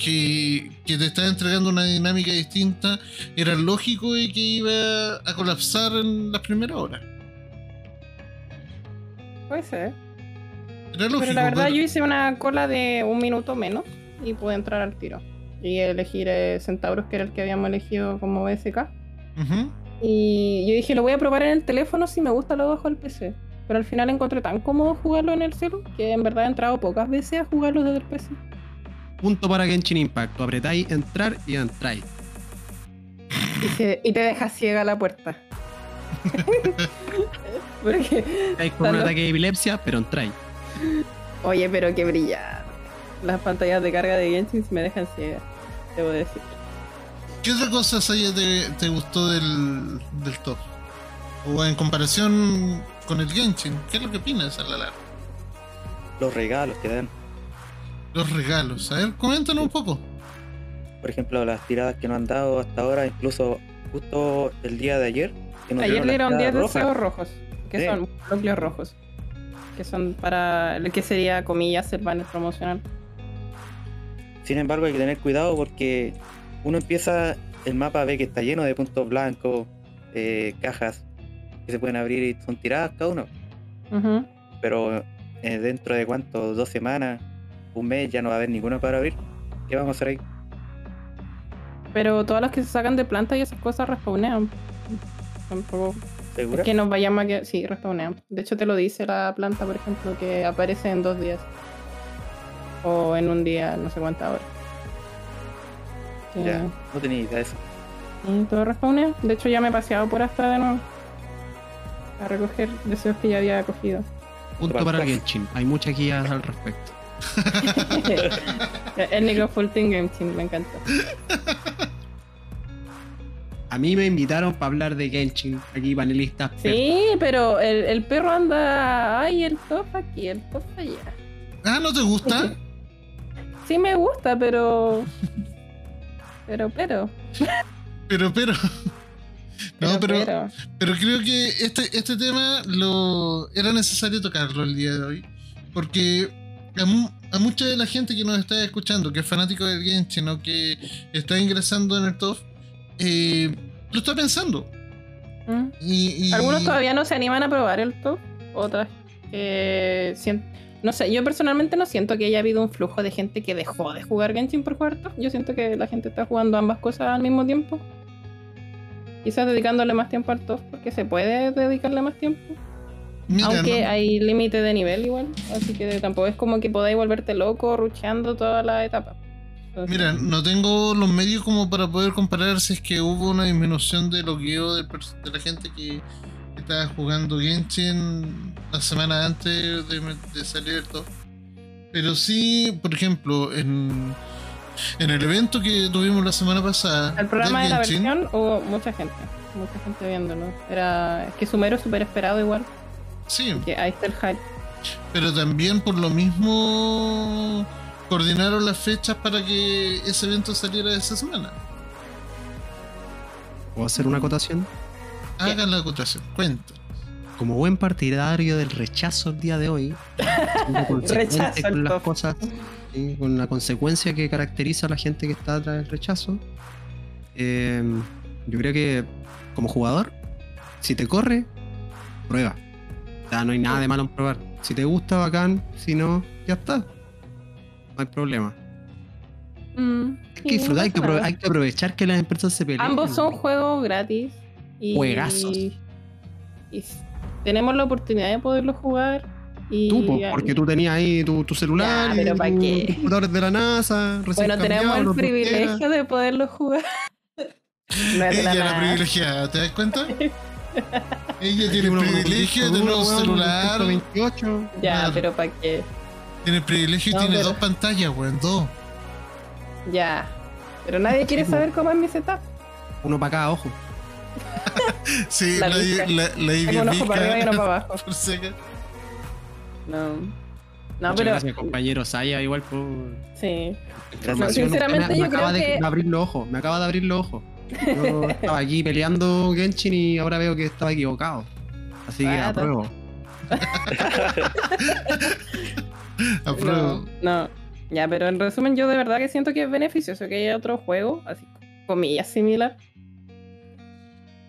que, que te está entregando una dinámica distinta, era lógico de que iba a colapsar en las primeras horas. Puede ser. Era lógico. Pero la verdad pero- yo hice una cola de un minuto menos y pude entrar al tiro. Y elegir eh, Centauros, que era el que habíamos elegido como BSK. Y yo dije, lo voy a probar en el teléfono, si me gusta lo bajo al PC. Pero al final encontré tan cómodo jugarlo en el celu que en verdad he entrado pocas veces a jugarlo desde el PC. Punto para Genshin Impact. Tú apretáis entrar y entráis. Y, se- y te deja ciega la puerta. [LAUGHS] Porque, Estáis con un ataque de epilepsia, pero entráis. oye, pero qué brillante. Las pantallas de carga de Genshin me dejan ciega, debo decir. ¿Qué otra cosa Saya, te, te gustó del, del top? O en comparación con el Genshin, ¿qué es lo que opinas a la larga? los regalos que dan. Los regalos, a ver, coméntanos un poco. Por ejemplo, las tiradas que nos han dado hasta ahora, incluso justo el día de ayer. Que nos Ayer dieron le las dieron 10 tiradas deseos rojos, que Sí. son núcleos rojos. Que son para lo que sería, comillas, el banner promocional. Sin embargo, hay que tener cuidado porque uno empieza el mapa, ve que está lleno de puntos blancos, eh, cajas que se pueden abrir y son tiradas cada uno. Pero eh, dentro de cuánto, dos semanas, un mes, ya no va a haber ninguna para abrir. ¿Qué vamos a hacer ahí? Pero todas las que se sacan de planta y esas cosas respawnean. Tampoco. ¿Segura? Que nos vayamos a que sí, respawneamos. De hecho te lo dice la planta, por ejemplo, que aparece en dos días. O en un día, no sé cuántas horas. Que- Ya, no tenía idea de eso. Y todo respawnea. De hecho ya me he paseado por hasta de nuevo. A recoger deseos que ya había cogido. Punto para el Genshin. Hay muchas guías al respecto. [LAUGHS] el Team Game Team, me encanta. A mí me invitaron para hablar de Genshin. Aquí panelistas. Sí, pero el, el perro anda. Ay, el top aquí, el top allá. Ah, ¿no te gusta? Sí me gusta, pero. Pero, pero. Pero, pero. No, pero, pero. pero creo que este, este tema lo era necesario tocarlo el día de hoy. Porque a, mu- a mucha de la gente que nos está escuchando, que es fanático del Genshin o que está ingresando en el top, eh, lo está pensando. ¿Mm? Y, y- Algunos todavía no se animan a probar el top, otras sien- no sé, yo personalmente no siento que haya habido un flujo de gente que dejó de jugar Genshin por jugar top. Yo siento que la gente está jugando ambas cosas al mismo tiempo. Quizás dedicándole más tiempo al top porque se puede dedicarle más tiempo. Mira, Aunque no- hay límite de nivel igual, así que tampoco es como que podáis volverte loco rucheando toda la etapa. Entonces, Mira, no tengo los medios como para poder comparar si es que hubo una disminución de de, pers- de la gente que estaba jugando Genshin la semana antes de, de salir el top. Pero sí, por ejemplo, en, en el evento que tuvimos la semana pasada. El programa de la Genshin, versión hubo mucha gente, mucha gente viéndolo. Era es que Sumero es súper esperado igual, Sí, que ahí está el hype. pero también por lo mismo coordinaron las fechas para que ese evento saliera esa semana. ¿Puedo hacer una acotación? Hagan la acotación, cuenta. Como buen partidario del rechazo el día de hoy, [LAUGHS] Rechazo con las cosas, ¿sí? con la consecuencia que caracteriza a la gente que está atrás del rechazo, eh, yo creo que como jugador, si te corre, prueba. No hay nada de malo en probar. Si te gusta, bacán. Si no, ya está. No hay problema. Mm, Hay que disfrutar, hay que, hay aprovechar que las empresas se peleen. Ambos son juegos gratis. Y, Juegazos. Y, tenemos la oportunidad de poderlos jugar. Y, Tú, po, porque tú tenías ahí tu, tu celular, Ya, de la NASA. Bueno, tenemos el privilegio de poderlos jugar. [LAUGHS] no es de Ella la privilegiada, ¿te das cuenta? [LAUGHS] [LAUGHS] Ella tiene el privilegio de un celular, 128. Ya, pero ¿para qué? tiene el privilegio y No, tiene pero- dos pantallas, weón, dos. Ya. Pero nadie quiere saber cómo es mi setup. Uno para cada ojo. [LAUGHS] Sí, La la, la, la Ivy Tengo un ojo para arriba y uno para abajo. [LAUGHS] No. No, Muchas pero gracias, compañero Saya, igual por. sí. sinceramente, me, me yo creo de, que- de abrir los ojos. Me acaba de abrir los ojos. Yo estaba aquí peleando Genshin y ahora veo que estaba equivocado. Así que Ah, apruebo. [LAUGHS] Apruebo. No, no. Ya, pero en resumen, yo de verdad que siento que es beneficioso que haya otro juego, así comillas similar.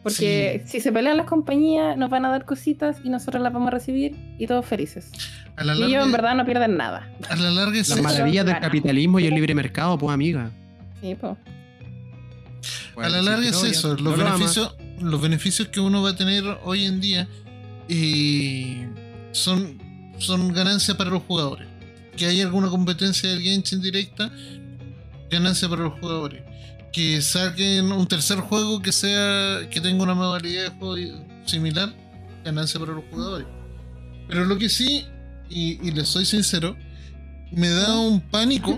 Porque si se pelean las compañías, nos van a dar cositas y nosotros las vamos a recibir y todos felices. A la Y ellos en verdad no pierden nada. a la larga es Las eso. maravillas del capitalismo y el libre mercado, pues amiga. Sí, po. A la larga es eso, los beneficios, los beneficios que uno va a tener hoy en día eh, son, son ganancias para los jugadores. Que haya alguna competencia del Genshin directa, ganancia para los jugadores. Que saquen un tercer juego que sea que tenga una modalidad de juego similar, ganancia para los jugadores. Pero lo que sí, y, y les soy sincero, me da un pánico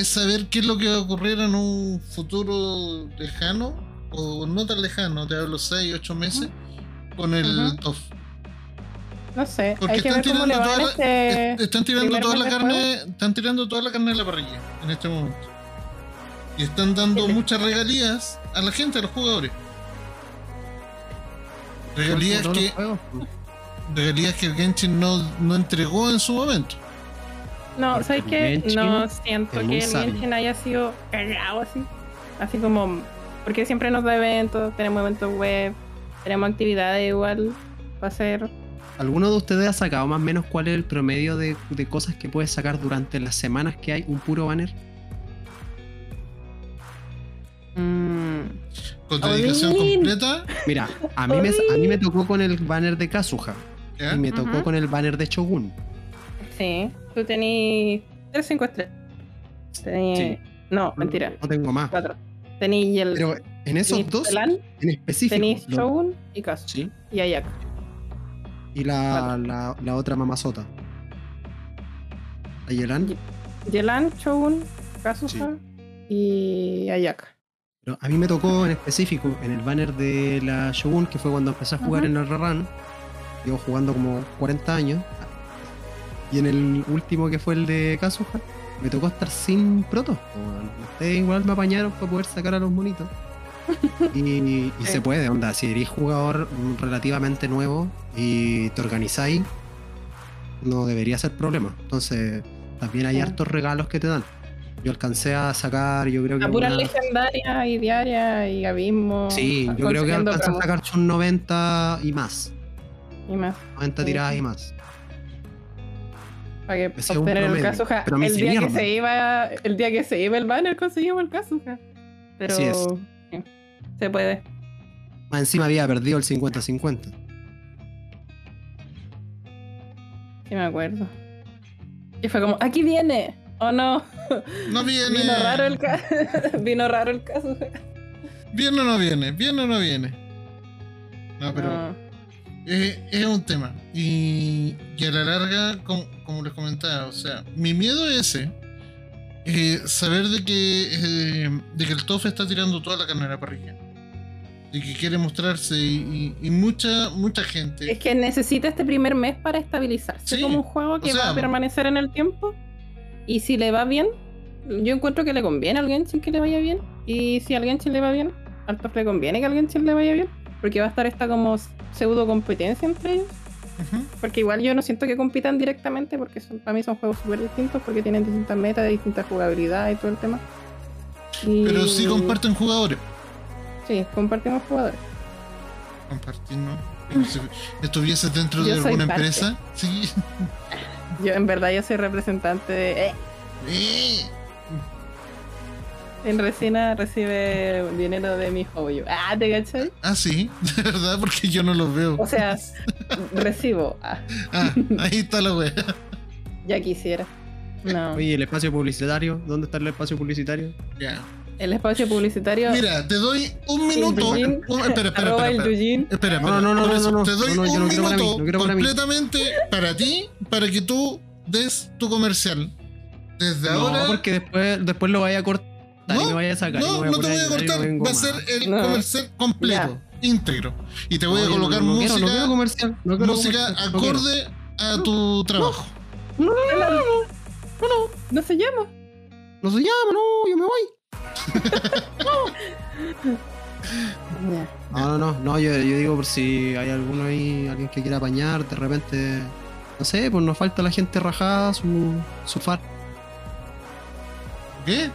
es saber qué es lo que va a ocurrir en un futuro lejano, o no tan lejano, te hablo 6, 8 meses, con el. TOF. No sé, Porque hay que están ver cómo le tirando toda la- este... Est- Están tirando toda la carne, están tirando toda la carne de la parrilla en este momento. Y están dando Sí. muchas regalías a la gente, a los jugadores. Regalías que, pues. regalías que el Genshin no, no entregó en su momento. No, ¿sabes qué? No siento que el. Genshin haya sido cagado así. Así como. Porque siempre nos da eventos, tenemos eventos web, tenemos actividades igual para hacer. ¿Alguno de ustedes ha sacado más o menos cuál es el promedio de, de cosas que puedes sacar durante las semanas que hay un puro banner? Mm, con dedicación completa. Mira, a mí, me, a mí me tocó con el banner de Kazuha y me tocó con el banner de Shogun. Sí, tú tenías 3 5 estrellas. Tení- Sí. No, mentira. No tengo más. 4. Tenéis el. Pero en esos dos, Telan, en específico. tenéis lo- Shogun y Kazu. Sí. Y Ayaka. Y la, la, la otra mamazota. ¿La Yelan? Yelan, Shogun, Kazuha y Ayaka. Pero a mí me tocó en específico en el banner de la Shogun, que fue cuando empecé a jugar Ajá. en el Rarran. Llevo jugando como 40 años. Y en el último que fue el de Kazuha, me tocó estar sin protos. Ustedes igual me apañaron para poder sacar a los monitos. Y, y [LAUGHS] se puede, onda. Si eres jugador relativamente nuevo y te organizáis, no debería ser problema. Entonces, también hay Sí. hartos regalos que te dan. Yo alcancé a sacar, yo creo que. A puras una- legendarias y diarias y abismo. Sí, yo creo que alcanzó a sacar sus 90 y más. Y más. 90 Sí. tiradas y más. Para que Ese obtener el promedio, Kazuha. pero me El día que se iba, el día que se iba el banner conseguimos el Kazuha. Pero Así es. sí, se puede. Más encima había perdido el 50-50. Sí me acuerdo. Y fue como, aquí viene. Oh no. No viene. Vino raro el ca- [LAUGHS] vino raro el Kazuha. ¿Viene o no viene? ¿Viene o no viene? No, pero No. es, es un tema. Y, y a la larga, como, como les comentaba, o sea, mi miedo es ese. eh, saber de que, eh, de que el TOF está tirando toda la carne a la parrilla. De que quiere mostrarse y, y- y mucha, mucha gente. Es que necesita este primer mes para estabilizarse Sí, como un juego que o sea, va a permanecer en el tiempo. Y si le va bien, yo encuentro que le conviene al Genshin que le vaya bien. Y si al Genshin le va bien, al TOF le conviene que al Genshin le vaya bien. Porque va a estar esta como pseudo competencia entre ellos. Porque igual yo no siento que compitan directamente, porque son, para mí son juegos súper distintos, porque tienen distintas metas, distintas jugabilidades y todo el tema. Y- Pero sí comparten jugadores. Sí, compartimos jugadores. Como si [LAUGHS] estuviese dentro de Yo alguna parte. empresa. Sí. Yo en verdad yo soy representante de... eh, Eh, En Resina recibe dinero de mi joyo. Ah, ¿te cachai? Ah, sí, [LAUGHS] de verdad, porque yo no los veo. O sea, recibo. Ah, Ah, ahí está la wea. [LAUGHS] ya quisiera. No. Oye, el espacio publicitario, ¿dónde está el espacio publicitario? Ya. El espacio publicitario. Mira, te doy un minuto. Espera, espera, espera. el espera. Espera, No, no, no, no, eso no, no. Te doy No, no, yo un no quiero para mí, minuto mí. completamente para ti, para que tú des tu comercial. Desde ahora. No, porque después, después lo vaya a cortar No, me vaya a sacar. No, no te voy a cortar. Va a ser el No. comercial completo, íntegro. Y te voy a colocar no, no música, Quiero, no quiero comercial. No quiero música comercial, no quiero. acorde a tu trabajo. No, no, no, no, no, no, No se llama. no se llama, no, yo me voy. [LAUGHS] No, no, no, no yo, yo digo por si hay alguno ahí, alguien que quiera apañar, de repente, no sé, pues nos falta la gente rajada, su, su far. ¿Qué?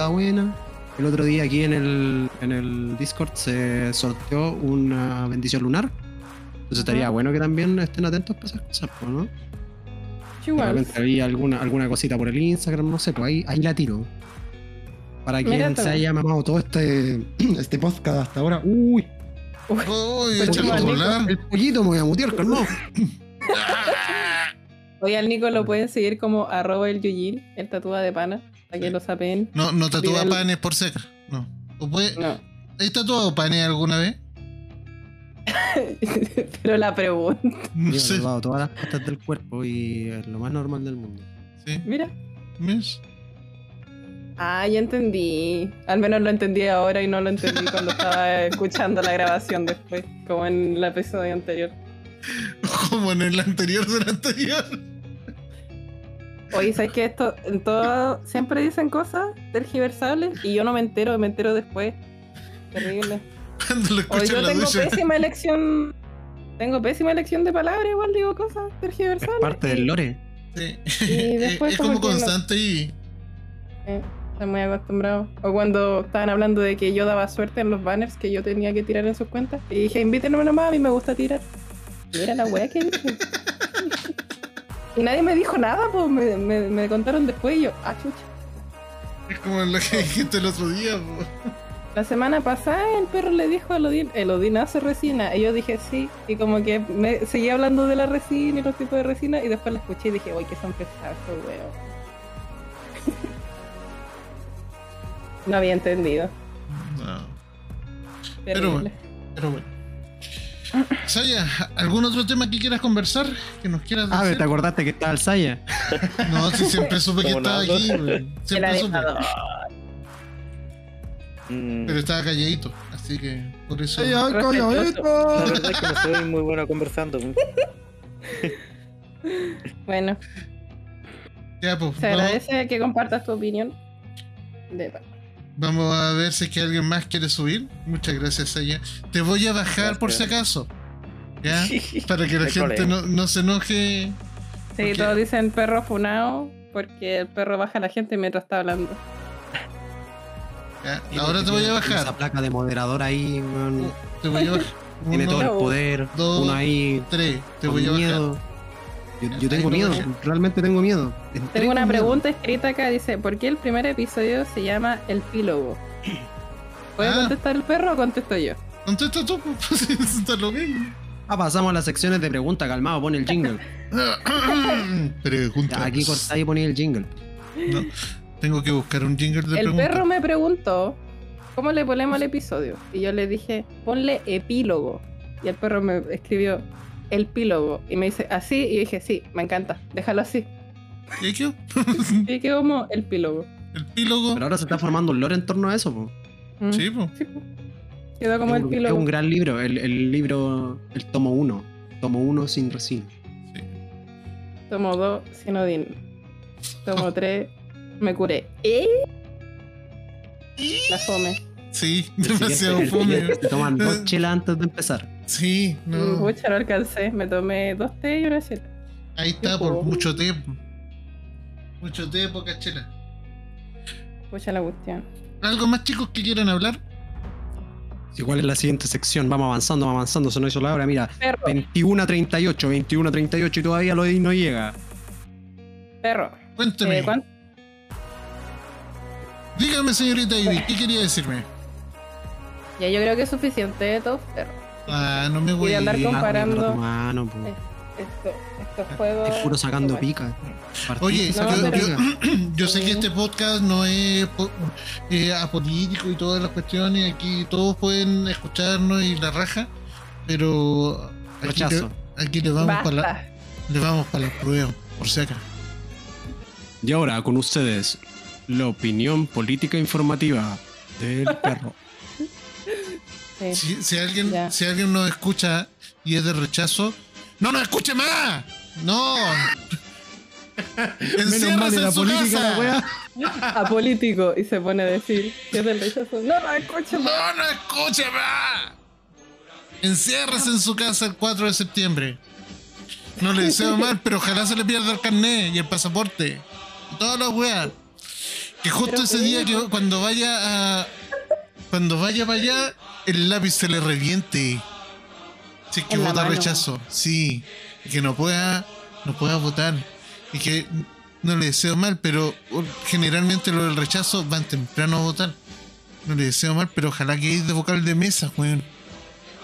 Está buena. El otro día aquí en el, en el Discord se sorteó una bendición lunar. Entonces estaría bueno que también estén atentos para esas cosas, pues, ¿no? De Igual. repente había alguna, alguna cosita por el Instagram, no sé, pues ahí, ahí la tiro. Para Mira quien se haya mamado todo este, [CLEARS THROAT] este podcast hasta ahora. Uy, Uy, Pues a igual, volar. el pollito me voy a mutear, calmado. Oye, al Nico lo pueden seguir como arroba el Yujin, el tatúa de pana, para que lo saben. No, no tatúa Vidal- panes por seca. No. ¿O puede- No. ¿Has tatuado panes alguna vez? [LAUGHS] Pero la pregunta. No Yo he tatuado todas las partes del cuerpo y es lo más normal del mundo. Sí. Mira. ¿Ves? Ah, ya entendí. Al menos lo entendí ahora y no lo entendí cuando estaba [LAUGHS] escuchando la grabación después, como en el episodio anterior. [LAUGHS] Como en el anterior del anterior. Oye, ¿sabes que esto, en todo, siempre dicen cosas tergiversables y yo no me entero, me entero después. Terrible. [LAUGHS] Cuando lo Hoy yo en la tengo ducha. pésima elección. Tengo pésima elección de palabras, igual digo cosas Es tergiversables. parte del lore. Sí. Y [LAUGHS] después es como no- constante y. Eh, estoy muy acostumbrado. O cuando estaban hablando de que yo daba suerte en los banners que yo tenía que tirar en sus cuentas. Y dije, invítenme nomás, a mí me gusta tirar. Mira la wea que dije. [LAUGHS] y nadie me dijo nada, pues me, me- me contaron después y yo, ah, chucha. Es Como lo que dijiste el otro día, po. La semana pasada el perro le dijo a Odín, el Odín hace resina. Y yo dije sí. Y como que me seguía hablando de la resina y los tipos de resina. Y después la escuché y dije, uy, que son pesados, estos weón. [LAUGHS] no había entendido. No. Pero bueno. Pero bueno. Saya, ¿algún otro tema que quieras conversar? Que nos quieras Ah, decir? ¿te acordaste que estaba el Saya? No, si siempre supe que estaba aquí, güey. Siempre supe. Mm, Pero estaba calladito, así que por eso. ¡Ay, ay, Respetuoso. La verdad es que no soy muy bueno conversando. [LAUGHS] Bueno, Ya, pues, se vamos, agradece que compartas tu opinión. De... vamos a ver si es que alguien más quiere subir. Muchas gracias, Saya. Te voy a bajar por si acaso. ¿Ya? Para que la gente no, no se enoje. Sí, todos dicen perro funao porque el perro baja a la gente mientras está hablando. Ya, Ahora te voy a Esa bajar. placa de moderador ahí, weón. Te voy a bajar. Tiene todo el poder. dos, Uno ahí. tres. Te voy a bajar. miedo. Yo, tengo miedo, realmente tengo miedo. Tengo una miedo. pregunta escrita acá, dice, ¿por qué el primer episodio se llama El Pílogo? ¿Puede Ah. contestar el perro o contesto yo? Contesta tú, [LAUGHS] pues, está lo mismo. Ah, pasamos a las secciones de preguntas, calmado, pon el jingle. [COUGHS] Pregunta. Ya, aquí cortáis y ponéis el jingle. No, tengo que buscar un jingle de El preguntas. perro me preguntó, ¿cómo le ponemos al episodio? Y yo le dije, ponle epílogo. Y el perro me escribió, el pílogo. Y me dice, así, y yo dije, sí, me encanta, déjalo así. ¿Y qué? [LAUGHS] Y quedó como el pílogo. El pílogo. Pero ahora se está formando un lore en torno a eso, po. Mm, Sí, pues. sí, po. Quedó como es, el un, es pílogo. un gran libro, el, el libro, el tomo 1. Tomo 1 sin resina. Tomo 2, Sinodin. Tomo [LAUGHS] 3, me curé. ¿Eh? La fome. Sí, demasiado fome. toman dos chelas antes de empezar. Sí, no. Pucha, no alcancé. Me tomé dos té y una chela. Ahí está, por mucho tiempo. Mucho tiempo, cachela. Pucha la cuestión. ¿Algo más, chicos, que quieran hablar? Sí, ¿Cuál es la siguiente sección? Vamos avanzando, vamos avanzando, se nos hizo la hora. Mira, Perro, 21 a 38, 21 a 38 y todavía lo de no llega. perro. Cuénteme. Eh, ¿cuán- Dígame, señorita Ivy, ¿qué quería decirme? Ya, yo creo que es suficiente de todo, perro. Ah, no me voy a andar Comparando- Mano, po. Eh, Esto, estos juegos. Es puro sacando pica. Oye, No, yo, sacando pero- pica. [CLEARS THROAT] yo sé que este podcast no es eh, apolítico y todas las cuestiones, aquí todos pueden escucharnos y la raja, pero aquí, le, aquí le vamos para la, le vamos para la prueba, por si acá. Y ahora con ustedes, la opinión política informativa del perro. Sí. Si, si alguien, Ya. si alguien nos escucha y es de rechazo, ¡no nos escuche más! ¡No! [LAUGHS] Menos mal ¡Enciérrese de la en su política, casa! la wea. Apolítico. Y se pone a decir que es del rechazo. No, no, escucha. ¡No nos escuche más! Enciérrese en su casa el 4 de septiembre. No le deseo mal, pero ojalá se le pierda el carnet y el pasaporte. Y todas las weas. Que justo Pero ese día que cuando vaya a. Cuando vaya para allá, el lápiz se le reviente. Si es que vota mano. rechazo. Sí. Y que no pueda. No pueda votar. Y que no le deseo mal, pero generalmente los del rechazo van temprano a votar. No le deseo mal, pero ojalá que es de vocal de mesa, weón.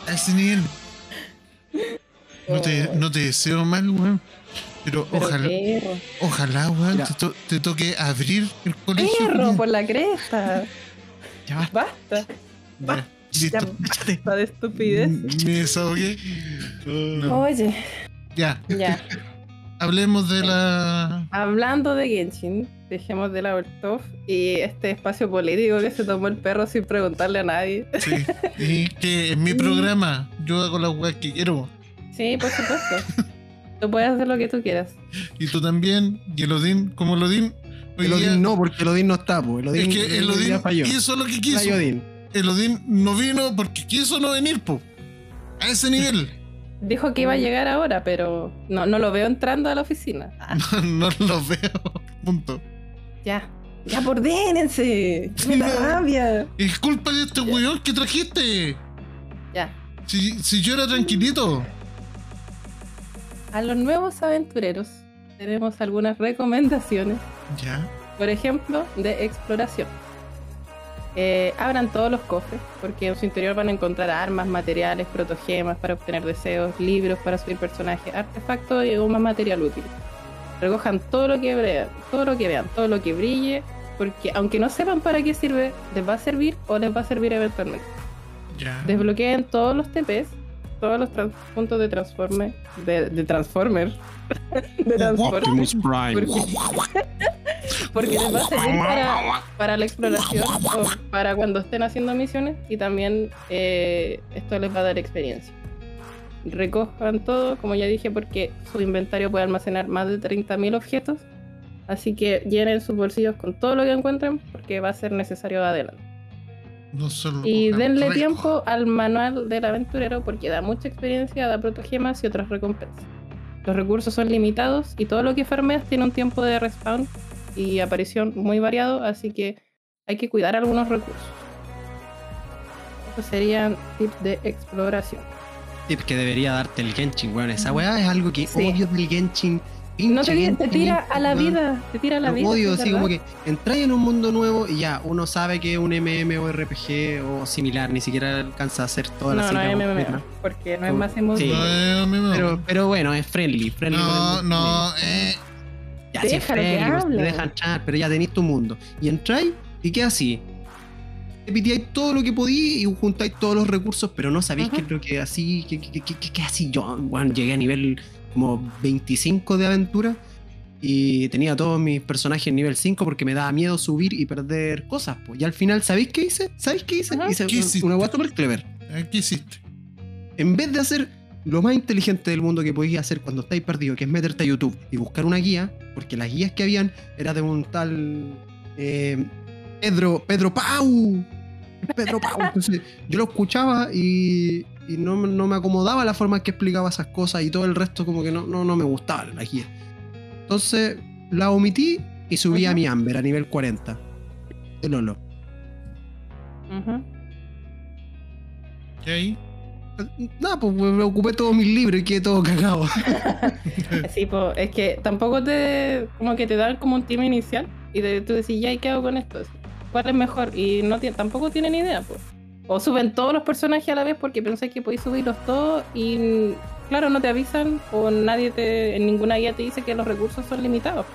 A ese nivel. No te, no te deseo mal, weón. Pero, Pero ojalá, perro. ojalá, weón, te, to- te toque abrir el colegio. Perro, por la cresta. Ya basta. Basta. Ya, Ya listo. basta de estupidez. Me desahogué. No. Oye, Ya, ya. [LAUGHS] hablemos de la. Hablando de Genshin, dejemos de la Bertov y este espacio político que se tomó el perro sin preguntarle a nadie. Sí. Y que en mi [LAUGHS] programa yo hago las weas que quiero. Sí, por supuesto. Tú puedes hacer lo que tú quieras. Y tú también. Y el Odín, como hoy El día- Odín no, porque el Odín no está, po. El Odín, es que el Odín falló. hizo lo que quiso. Falló Odín. El Odín no vino porque quiso no venir, po. A ese nivel. [LAUGHS] Dijo que iba a llegar ahora, pero no, no lo veo entrando a la oficina. [LAUGHS] No lo veo. Punto. ya. Ya, ordénense. [LAUGHS] Me da No. rabia. Es culpa de este weón que trajiste. Ya. Si, si yo era tranquilito. A los nuevos aventureros tenemos algunas recomendaciones Ya. por ejemplo, de exploración. Eh, abran todos los cofres, porque en su interior van a encontrar armas, materiales, protogemas para obtener deseos, libros para subir personajes, artefactos y algún más material útil. Recojan todo lo que vean, todo lo que vean, todo lo que brille, porque aunque no sepan para qué sirve, les va a servir o les va a servir eventualmente. Ya. Desbloqueen todos los TPs, todos los trans- puntos de transforme, de, de transformer, de transformer, Prime. porque, [LAUGHS] porque les va a servir para, para la exploración o para cuando estén haciendo misiones y también eh, esto les va a dar experiencia. Recojan todo, como ya dije, porque su inventario puede almacenar más de 30.000 objetos, así que llenen sus bolsillos con todo lo que encuentren porque va a ser necesario adelante. No solo Y denle tiempo al manual del aventurero porque da mucha experiencia, da protogemas y otras recompensas. Los recursos son limitados y todo lo que farmeas tiene un tiempo de respawn y aparición muy variado, así que hay que cuidar algunos recursos. Estos serían tips de exploración. Tip que debería darte el Genshin, weón. Esa weá es algo que Sí. odio del Genshin. No te, te tira a la vida, te tira a la vida. odio, así como que entráis en un mundo nuevo y ya, uno sabe que es un MMORPG o similar, ni siquiera alcanza a hacer toda la No, no es completa. MMO, porque no es más emoción. Sí. Pero, pero bueno, es friendly. friendly no, no, eh. Ya, sí es que friendly, pues, te dejan entrar, pero ya tenéis tu mundo. Y entráis y qué así. Te pitiáis todo lo que podí y juntáis todos los recursos, pero no sabéis es lo que así, qué, qué, qué- qué- qué así. Yo, bueno, llegué a nivel como 25 de aventura y tenía todos mis personajes en nivel 5 porque me daba miedo subir y perder cosas. Pues. Y al final, ¿sabéis qué hice? ¿Sabéis qué hice? Ajá. Hice una super clever. eh, ¿Qué hiciste? En vez de hacer lo más inteligente del mundo que podéis hacer cuando estáis perdidos, que es meterte a YouTube y buscar una guía, porque las guías que habían era de un tal eh, Pedro, Pedro Pau. Pedro Pau. Entonces yo lo escuchaba y, y no, me- no me acomodaba la forma en que explicaba esas cosas y todo el resto como que no, no, no me gustaba la guía. Entonces la omití y subí a mi Amber a nivel 40. De Lolo. Ujú. ¿Qué hay? Nada, pues me ocupé todos mis libros y quedé todo cagado. [LAUGHS] Sí, po, es que tampoco te como que te dan como un team inicial y de- tú decís, ya, ¿y qué hago con esto? ¿Cuál es mejor? Y no tampoco tienen idea, pues. O suben todos los personajes a la vez porque pensé que podéis subirlos todos y claro, no te avisan o nadie te, en ninguna guía te dice que los recursos son limitados.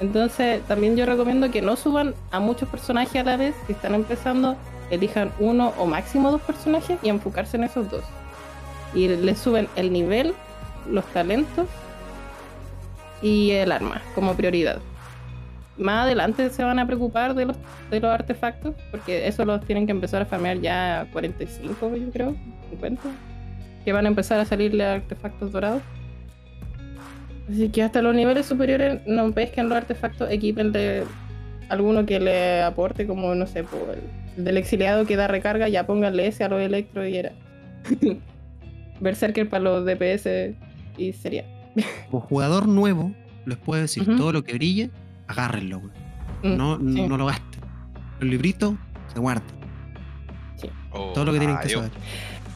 Entonces, también yo recomiendo que no suban a muchos personajes a la vez, si están empezando, elijan uno o máximo dos personajes y enfocarse en esos dos. Y les suben el nivel, los talentos y el arma como prioridad. Más adelante se van a preocupar de los, de los artefactos, porque eso los tienen que empezar a farmear ya a 45, yo creo, 50, que van a empezar a salirle artefactos dorados. Así que hasta los niveles superiores no pesquen los artefactos, equipenle alguno que le aporte, como no sé, po, el, el del exiliado que da recarga, ya pónganle ese a los electro y era. [LAUGHS] Berserker para los DPS y sería. Como jugador nuevo, les puedo decir todo lo que brille, agárrenlo, güey. Mm, No, sí. no lo gasten. Los libritos se guardan. Oh, Todo lo que tienen que adiós. saber.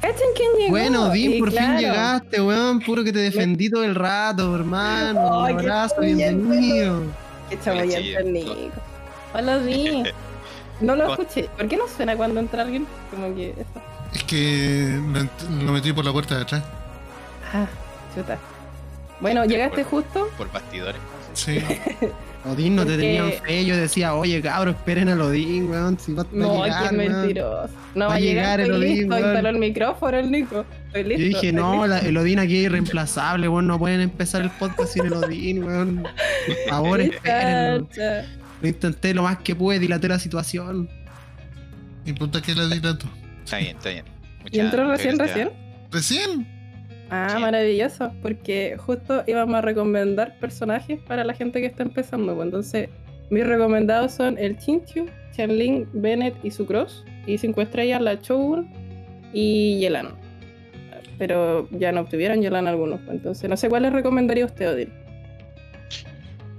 ¿Cachan quién llegó? Bueno, Dim, Y por claro, fin llegaste, weón. Puro que te defendí todo el rato, hermano. [LAUGHS] Ay, Un qué abrazo, bien, bienvenido. Qué chamoyante. Nico. Hola, Dim. [LAUGHS] No lo ¿Cómo- escuché. ¿Por qué no suena cuando entra alguien? Como que eso. Es que lo, metí por la puerta de atrás. Ah, chuta. Bueno, llegaste por- justo. Por bastidores. Sí. [LAUGHS] Odín no te tenían fe. Yo decía, oye, cabros, esperen al Odín, weón. Si va, No, a llegar, weón. mentiroso. No Va a llegar, el estoy Odín, listo. weón. Instaló el micrófono el Nico. Estoy listo. Yo dije, estoy no, listo. la- el Odín aquí es irreemplazable, weón. No pueden empezar el podcast sin el Odín, weón. Por favor, [LAUGHS] espérenlo. Cacha. Lo intenté lo más que pude, dilaté la situación. Y puta que la dilato. Está bien, está bien. ¿Y entró recién, recién? Recién. Ah, Sí. maravilloso, porque justo íbamos a recomendar personajes para la gente que está empezando. pues, Entonces, mis recomendados son el Chinchu, Chanling, Bennett y su cross. Y 5 estrellas, la Shogun y Yelan. Pero ya no obtuvieron Yelan algunos. pues, Entonces, no sé cuál les recomendaría a usted, Odin.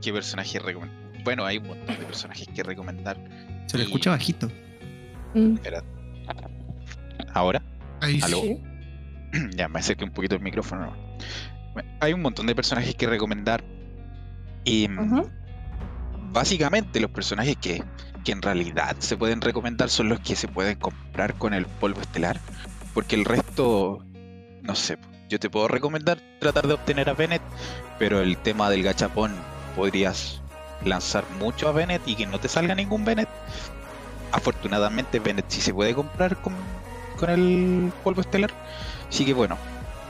¿Qué personaje recomendar? Bueno, hay un montón de personajes que recomendar. Se Y- escucha bajito. Mm, Espera. ¿Ahora? Ahí Aló. sí. [CLEARS THROAT] ya, me acerqué un poquito el micrófono. Bueno, hay un montón de personajes que recomendar. Y mm, básicamente los personajes que, que en realidad se pueden recomendar son los que se pueden comprar con el polvo estelar. Porque el resto, no sé, yo te puedo recomendar tratar de obtener a Bennett, pero el tema del gachapón podrías lanzar mucho a Bennett y que no te salga ningún Bennett. Afortunadamente Bennett sí se puede comprar con, con el polvo estelar. Así que bueno,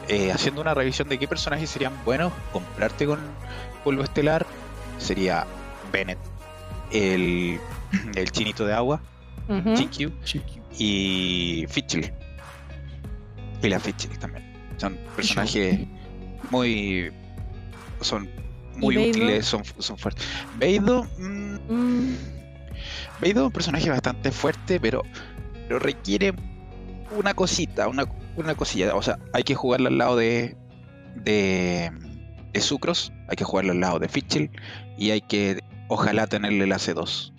eh, haciendo una revisión de qué personajes serían buenos comprarte con polvo estelar, sería Bennett, el, el chinito de agua. Chinkyu, y Fitchel. Y la Fitchel también. Son personajes muy. Son muy útiles, son, son fuertes. Beidou. mm, Mm, Beidou es un personaje bastante fuerte, pero, pero requiere una cosita, una, una cosilla. O sea, hay que jugarlo al lado de. de. de Sucros, hay que jugarlo al lado de Fitchel, y hay que. ojalá tenerle la C2.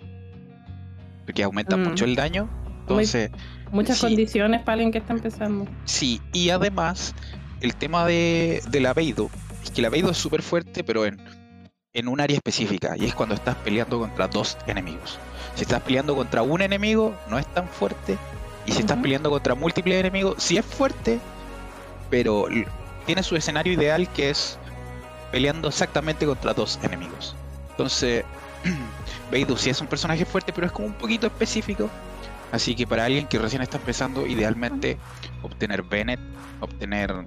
Porque aumenta Mm. mucho el daño. Entonces. muchas Sí. condiciones para alguien que está empezando. Sí, y además, el tema de, de la Beidou es que la Beidou es súper fuerte, pero en, en un área específica, y es cuando estás peleando contra dos enemigos. Si estás peleando contra un enemigo, no es tan fuerte, y si estás peleando contra múltiples enemigos, sí es fuerte, pero tiene su escenario ideal que es peleando exactamente contra dos enemigos. Entonces, [CLEARS THROAT] Beidou sí es un personaje fuerte, pero es como un poquito específico. Así que para alguien que recién está empezando, idealmente obtener Bennett, obtener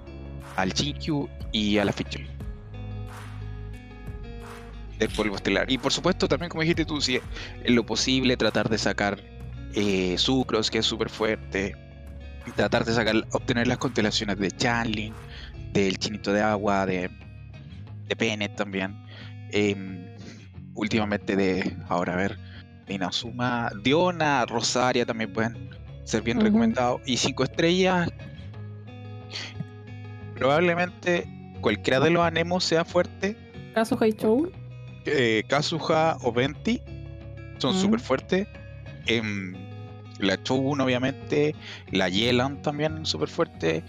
al Chinkyu y a la Fitchel. Del polvo estelar. Y por supuesto, también como dijiste tú, si en lo posible tratar de sacar eh, Sucros, que es súper fuerte. y Tratar de sacar, obtener las constelaciones de Chanlin, del Chinito de Agua, de, de Bennett también. Em, últimamente de, ahora a ver, de Inazuma, Diona, Rosaria también pueden ser bien recomendados. Y cinco estrellas, probablemente cualquiera de los anemos sea fuerte. Caso Haichou. Eh, Kazuha o Venti son Ujú. súper fuertes. Em, la Shogun, obviamente. La Yelan también súper fuerte.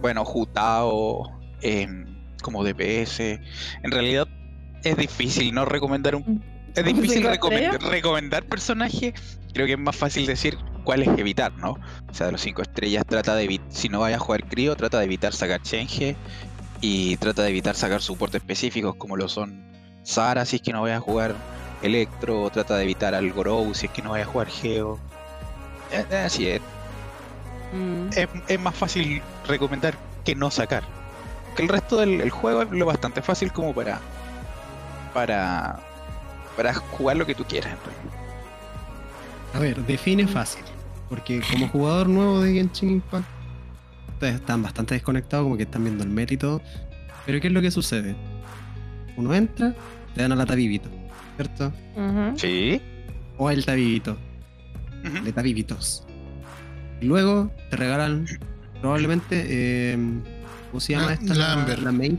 Bueno, Jutao em, como DPS. En realidad es difícil no recomendar un es difícil recomendar personajes. Creo que es más fácil decir cuáles evitar, ¿no? O sea, de los cinco estrellas trata de si no vaya a jugar crío, trata de evitar sacar Chenge y trata de evitar sacar soportes específicos como lo son Sara si es que no vaya a jugar Electro, o trata de evitar al Gorou si es que no vaya a jugar Geo. Eh, eh, Así es, Mm. es, es más fácil recomendar que no sacar. Que el resto del el juego es lo bastante fácil como para para para jugar lo que tú quieras. en realidad. A ver, define fácil. Porque como jugador nuevo de Genshin Impact, ustedes están bastante desconectados, como que están viendo el meta y todo. Pero ¿qué es lo que sucede? Uno entra, te dan a la tabibito, ¿cierto? Sí. O el tabibito, de tabibitos. Y luego te regalan probablemente, eh, ¿cómo se llama La- esta? la Amber. La main.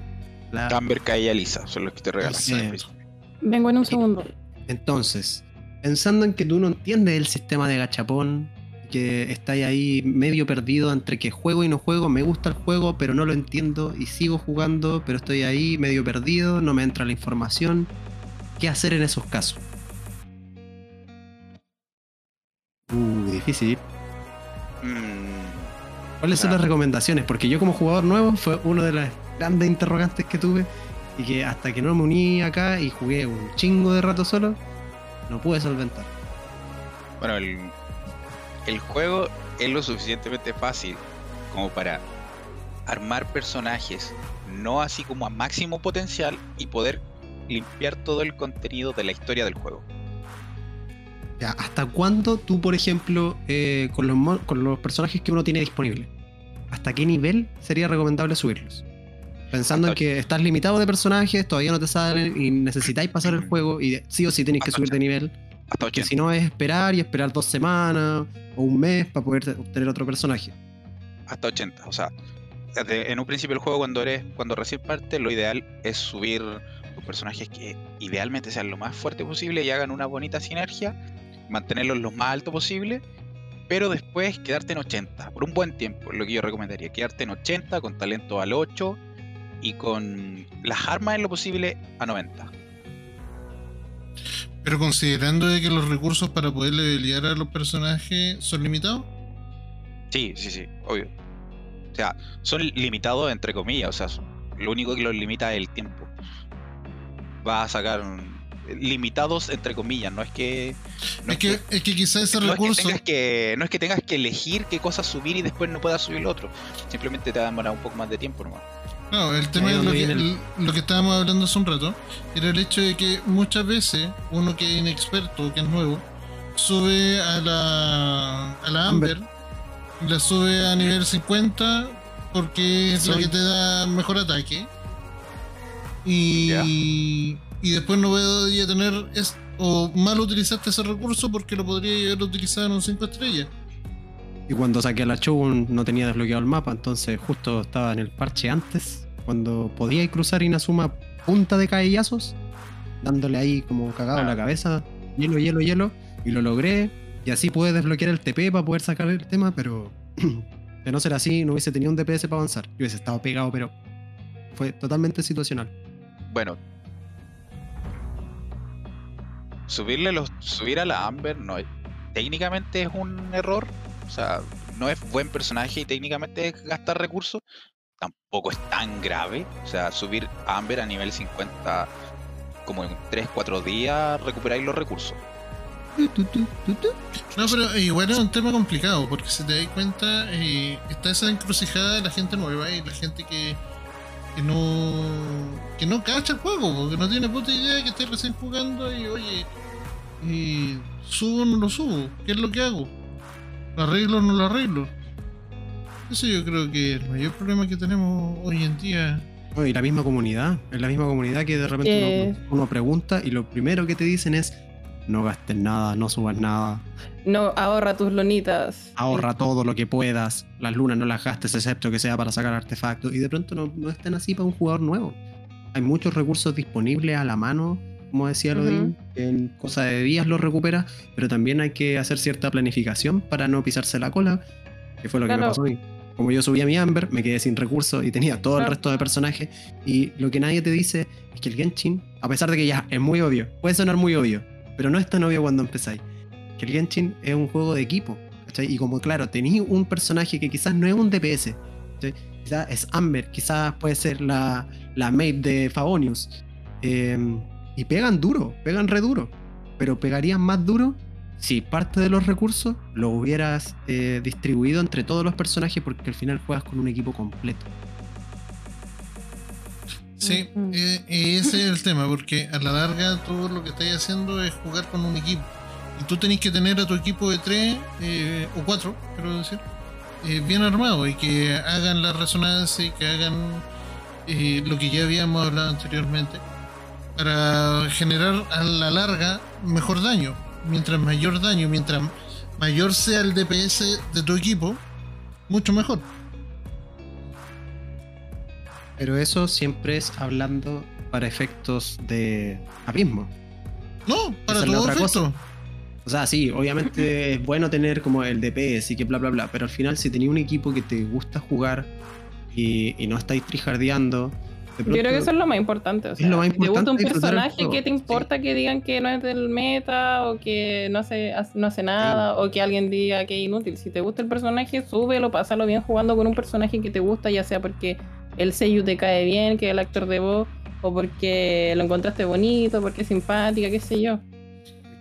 La- Amber, Alisa son los que te regalan. Vengo en un segundo. Entonces, pensando en que tú no entiendes el sistema de gachapón, que estáis ahí medio perdido entre que juego y no juego, me gusta el juego, pero no lo entiendo y sigo jugando, pero estoy ahí medio perdido, no me entra la información. ¿Qué hacer en esos casos? Uh, difícil. Mm, ¿Cuáles son las recomendaciones? Porque yo como jugador nuevo fue uno de las grandes interrogantes que tuve y que hasta que no me uní acá y jugué un chingo de rato solo, no pude solventar. Bueno, el, el juego es lo suficientemente fácil como para armar personajes, no así como a máximo potencial y poder limpiar todo el contenido de la historia del juego. Ya, ¿hasta cuándo tú, por ejemplo, eh, con, los, con los personajes que uno tiene disponible, hasta qué nivel sería recomendable subirlos? Pensando en que estás limitado de personajes, todavía no te salen y necesitáis pasar el [CLEARS THROAT] juego y sí o sí tenéis que subir de nivel. Hasta Que 80. si no es esperar y esperar dos semanas o un mes para poder te- obtener otro personaje. Hasta 80. O sea, desde- en un principio del juego, cuando eres, cuando recién parte, lo ideal es subir tus personajes que idealmente sean lo más fuerte posible y hagan una bonita sinergia, mantenerlos lo más alto posible, pero después quedarte en 80, por un buen tiempo, es lo que yo recomendaría, quedarte en 80 con talento al 8 y con las armas en lo posible a 90. Pero considerando de que los recursos para poder levelear a los personajes son limitados. Sí, sí, sí, obvio. O sea, son limitados entre comillas, o sea, son- lo único que los limita es el tiempo. Va a sacar limitados entre comillas, no es que no es, que, es que quizás ese no es que recurso. tengas que no es que tengas que elegir qué cosas subir y después no puedas subir lo otro. Simplemente te va a demorar un poco más de tiempo nomás. No, el tema es lo que, lo que estábamos hablando hace un rato, era el hecho de que muchas veces uno que es inexperto, que es nuevo, sube a la, a la Amber, la sube a nivel 50 porque es la que te da mejor ataque. Y, y después no voy a tener, es, o mal utilizaste ese recurso porque lo podría haber utilizado en un 5 estrellas. Y cuando saqué a la Shogun no tenía desbloqueado el mapa, entonces justo estaba en el parche antes, cuando podía cruzar Inazuma punta de caellazos, dándole ahí como cagado en la cabeza, hielo, hielo, hielo, y lo logré, y así pude desbloquear el TP para poder sacar el tema, pero [CLEARS THROAT] de no ser así no hubiese tenido un DPS para avanzar, yo hubiese estado pegado, pero fue totalmente situacional. Bueno. Subirle los subir a la Amber no es técnicamente es un error, o sea, no es buen personaje y técnicamente gastar recursos. Tampoco es tan grave, o sea, subir Amber a nivel 50 como en 3 4 días recuperáis los recursos. No, pero igual es un tema complicado, porque si te das cuenta, eh, está esa encrucijada de la gente nueva y la gente que, que no que no cacha el juego, porque no tiene puta idea que esté recién jugando y oye, y subo o no lo subo, ¿qué es lo que hago? ¿Lo arreglo o no lo arreglo? Eso yo creo que es el mayor problema que tenemos hoy en día. No, y la misma comunidad, es la misma comunidad que de repente Eh. uno, uno pregunta y lo primero que te dicen es no gastes nada, no subas nada, No, ahorra tus lonitas. ahorra todo lo que puedas, las lunas no las gastes excepto que sea para sacar artefactos y de pronto no, no están así para un jugador nuevo. Hay muchos recursos disponibles a la mano, como decía. Lodin, que en cosa de días los recupera, pero también hay que hacer cierta planificación para no pisarse la cola, que fue lo que me Claro. pasó a mí. Como yo subí a mi Amber, me quedé sin recursos y tenía todo el Claro. resto de personajes. Y lo que nadie te dice es que el Genshin, a pesar de que ya es muy obvio, puede sonar muy obvio, pero no es tan obvio cuando empezáis. Que el Genshin es un juego de equipo. ¿cachai? Y como claro, tenéis un personaje que quizás no es un DPS. ¿cachai? Quizás es Amber, quizás puede ser la, la mate de Favonius. eh, y pegan duro, pegan re duro. Pero pegarían más duro si parte de los recursos lo hubieras eh, distribuido entre todos los personajes porque al final juegas con un equipo completo. Sí, eh, ese es el tema, porque a la larga todo lo que estáis haciendo es jugar con un equipo. Y tú tenés que tener a tu equipo de tres eh, o cuatro, quiero decir, eh, bien armado y que hagan la resonancia y que hagan eh, lo que ya habíamos hablado anteriormente para generar a la larga mejor daño. Mientras mayor daño, mientras mayor sea el DPS de tu equipo, mucho mejor. Pero eso siempre es hablando para efectos de abismo. No, para Esa todo efecto. O sea, sí, obviamente [LAUGHS] es bueno tener como el DPS y que bla bla bla, pero al final si tenéis un equipo que te gusta jugar y, y no estáis trijardeando, Yo creo que eso es lo más importante. O sea, lo más gusta un personaje. ¿qué te importa que digan que no es del meta o que no hace, no hace nada o que alguien diga que es inútil? Si te gusta el personaje, súbelo, pásalo bien jugando con un personaje que te gusta, ya sea porque el sello te cae bien, que es el actor de voz, o porque lo encontraste bonito, porque es simpática, qué sé yo.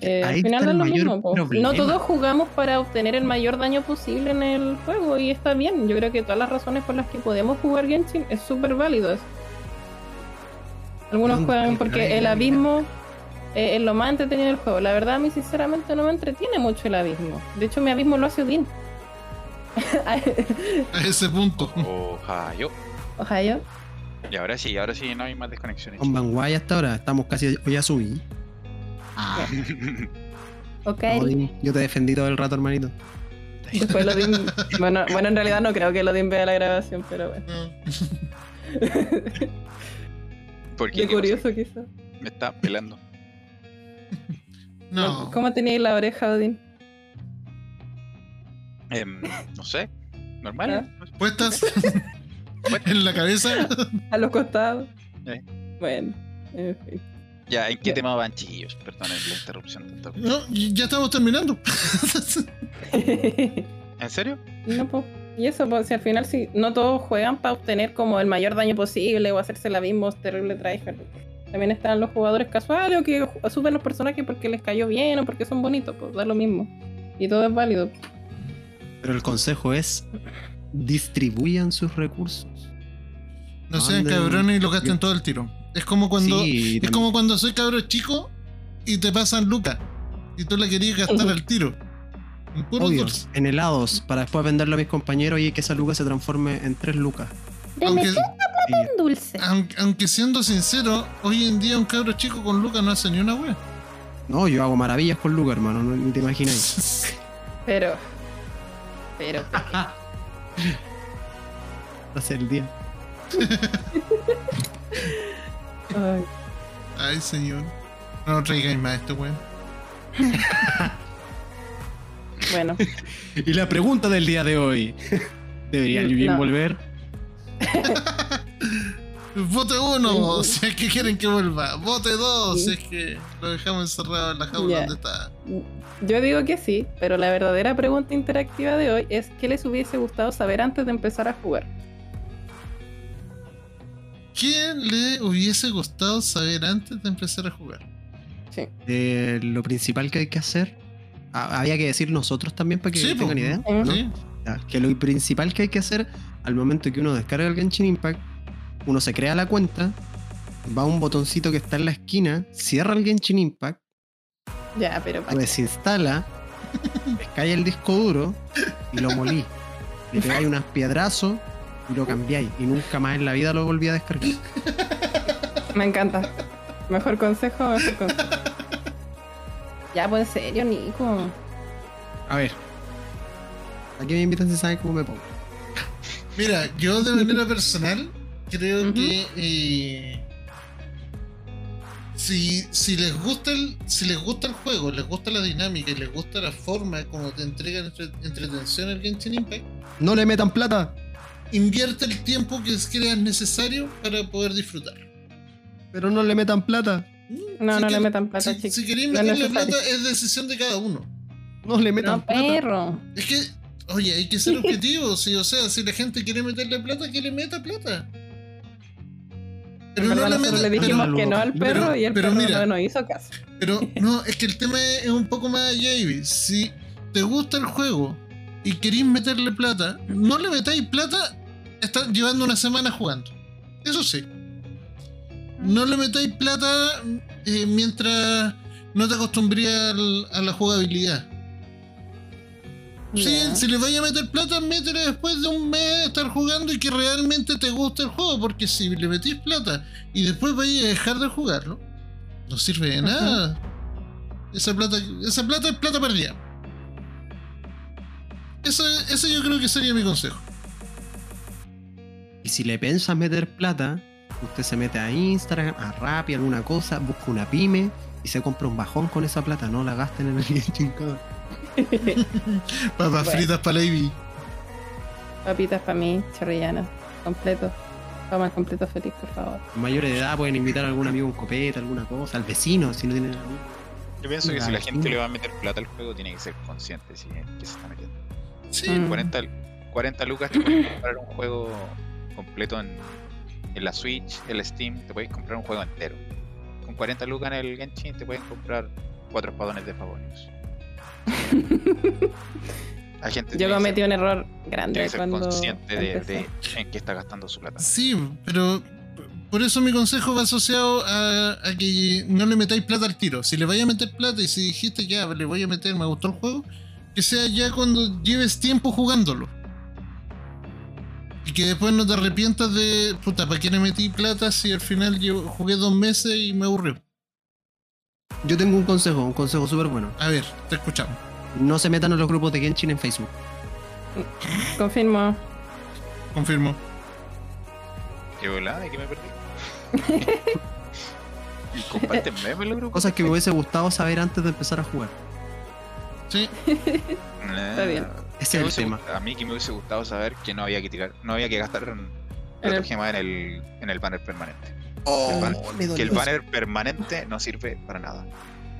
Eh, al final es lo mismo. No todos jugamos para obtener el mayor daño posible en el juego y está bien. Yo creo que todas las razones por las que podemos jugar Genshin es súper válido. Algunos ¿Dónde juegan porque el abismo eh, es lo más entretenido del juego. La verdad, a mí sinceramente no me entretiene mucho el abismo. De hecho, mi abismo lo hace Odin. [LAUGHS] A ese punto. Ohio. Ohio. Y ahora sí, ahora sí no hay más desconexiones. con Banguay hasta ahora, estamos casi hoy ya subí. [LAUGHS] Ok. Odin, yo te defendí todo el rato, hermanito. Después lo. Bueno, bueno, en realidad no creo que Odin vea la grabación, pero bueno. [LAUGHS] ¿Por qué? Qué ¿Qué curioso, quizás. Me está pelando. No. ¿Cómo teníais la oreja, Odin? Em, no sé. Normal. Ah. [LAUGHS] Puestas en la cabeza. [LAUGHS] A los costados. Eh. Bueno, en fin. Ya, ¿en qué tema van, chiquillos? Perdonen la interrupción. tanto. No, ya estamos terminando. [LAUGHS] ¿En serio? no, pues. Y eso, pues, si al final si no todos juegan para obtener como el mayor daño posible o hacerse la misma terrible tryhard. También están los jugadores casuales o que suben los personajes porque les cayó bien o porque son bonitos, pues da lo mismo. Y todo es válido. Pero el consejo es distribuyan sus recursos. No sean cabrones y lo gasten todo el tiro. Es como cuando Sí, es como cuando soy cabro chico y te pasan lucas y tú la querías gastar [LAUGHS] al tiro. Obvio, dulce. en helados, para después venderlo a mis compañeros y que esa luca se transforme en tres lucas. Aunque, Y- dulce. aunque, aunque siendo sincero, hoy en día un cabro chico con lucas no hace ni una wea. no, yo hago maravillas con lucas, hermano, no, ni te imagináis. [LAUGHS] Pero. Pero. [LAUGHS] Hace el día. ay, [LAUGHS] Ay, señor. No traigáis más esto, weón. Bueno. [LAUGHS] Y la pregunta del día de hoy. ¿Debería Mm, Yujin no. volver? [LAUGHS] Vote uno, Mm. [LAUGHS] si es que quieren que vuelva. Vote dos, si es que lo dejamos encerrado en la jaula donde está. Yo digo que sí, pero la verdadera pregunta interactiva de hoy es ¿qué les hubiese gustado saber antes de empezar a jugar? ¿Qué le hubiese gustado saber antes de empezar a jugar? Sí. Eh, lo principal que hay que hacer. Había que decir nosotros también para que Sí, tengan idea. Sí. Ya, que lo principal que hay que hacer al momento que uno descarga el Genshin Impact, uno se crea la cuenta, va a un botoncito que está en la esquina, cierra el Genshin Impact, Ya, pero lo desinstala, [LAUGHS] pescáis el disco duro y lo molí. Le pegáis unas piedrazos y lo cambiáis. Y nunca más en la vida lo volví a descargar. me encanta. Mejor consejo, mejor consejo. [LAUGHS] Ya, pues en serio, Nico. A ver. Aquí me invitan si saben cómo me pongo. Mira, yo de manera personal creo que eh, si, si les gusta el, si les gusta el juego, les gusta la dinámica y les gusta la forma como te entregan entre- entretención el Genshin Impact, ¡No le metan plata! invierte el tiempo que creas necesario para poder disfrutar. Pero no le metan plata. No, Si no le metan plata, si, chicos. si queréis No meterle plata es decisión de cada uno. No le metan No, plata. perro. Es que, oye, hay que ser [LAUGHS] objetivos, sí, o sea, si la gente quiere meterle plata, que le meta plata. En verdad, le meta- le dijimos pero- que no al perro pero- y el pero perro mira. no nos hizo caso. Pero [LAUGHS] no, es que el tema es un poco más allá. Si te gusta el juego y queréis meterle plata, no le metáis plata, estás llevando una semana jugando. Eso sí. No le metáis plata eh, mientras no te acostumbrías al- a la jugabilidad. Sí, si le vais a meter plata, métele después de un mes de estar jugando y que realmente te guste el juego. Porque si le metís plata y después vais a dejar de jugarlo, no sirve de nada. Esa plata, esa plata es plata perdida. Eso, ese yo creo que sería mi consejo. Y si le piensas meter plata, usted se mete a Instagram, a Rappi, alguna cosa, busca una pyme y se compra un bajón con esa plata. No la gasten en el [LAUGHS] cabrón. [LAUGHS] Papas Bueno. fritas para Ivy. Papitas para mí, chorrillanas. Completo. Vamos completo feliz, por favor. Mayores de edad pueden invitar a algún amigo un copete, alguna cosa, al vecino, si no tienen amigos. Yo pienso que si la gente le va a meter plata al juego, tiene que ser consciente si en qué se está metiendo. Sí, Mm. 40, 40 lucas te puedes comprar un juego completo en, en la Switch, en la Steam, te puedes comprar un juego entero. Con 40 lucas en el Genshin te pueden comprar cuatro espadones de favoritos. [LAUGHS] Hay gente Yo tiene cometí ser- un error tiene grande que ser cuando. consciente de, de en qué está gastando su plata. Sí, pero por eso mi consejo va asociado a, a que no le metáis plata al tiro. Si le vais a meter plata y si dijiste ya le voy a meter, me gustó el juego, que sea ya cuando lleves tiempo jugándolo. Y que después no te arrepientas de, puta, ¿para qué le metí plata si al final yo jugué dos meses y me aburrió? Yo tengo un consejo, un consejo súper bueno. A ver, te escuchamos. No se metan a los grupos de Genshin en Facebook. Confirmo. Confirmo. ¿Qué volada? ¿De qué me perdí? [LAUGHS] y comparten memes en los grupos. Cosas que me hubiese gustado saber antes de empezar a jugar. Sí, Está bien. Ese es el tema. A mí que me hubiese gustado saber que no había que tirar, no había que gastar En el- gema en el, en el banner permanente. Oh, me que el banner permanente no sirve para nada.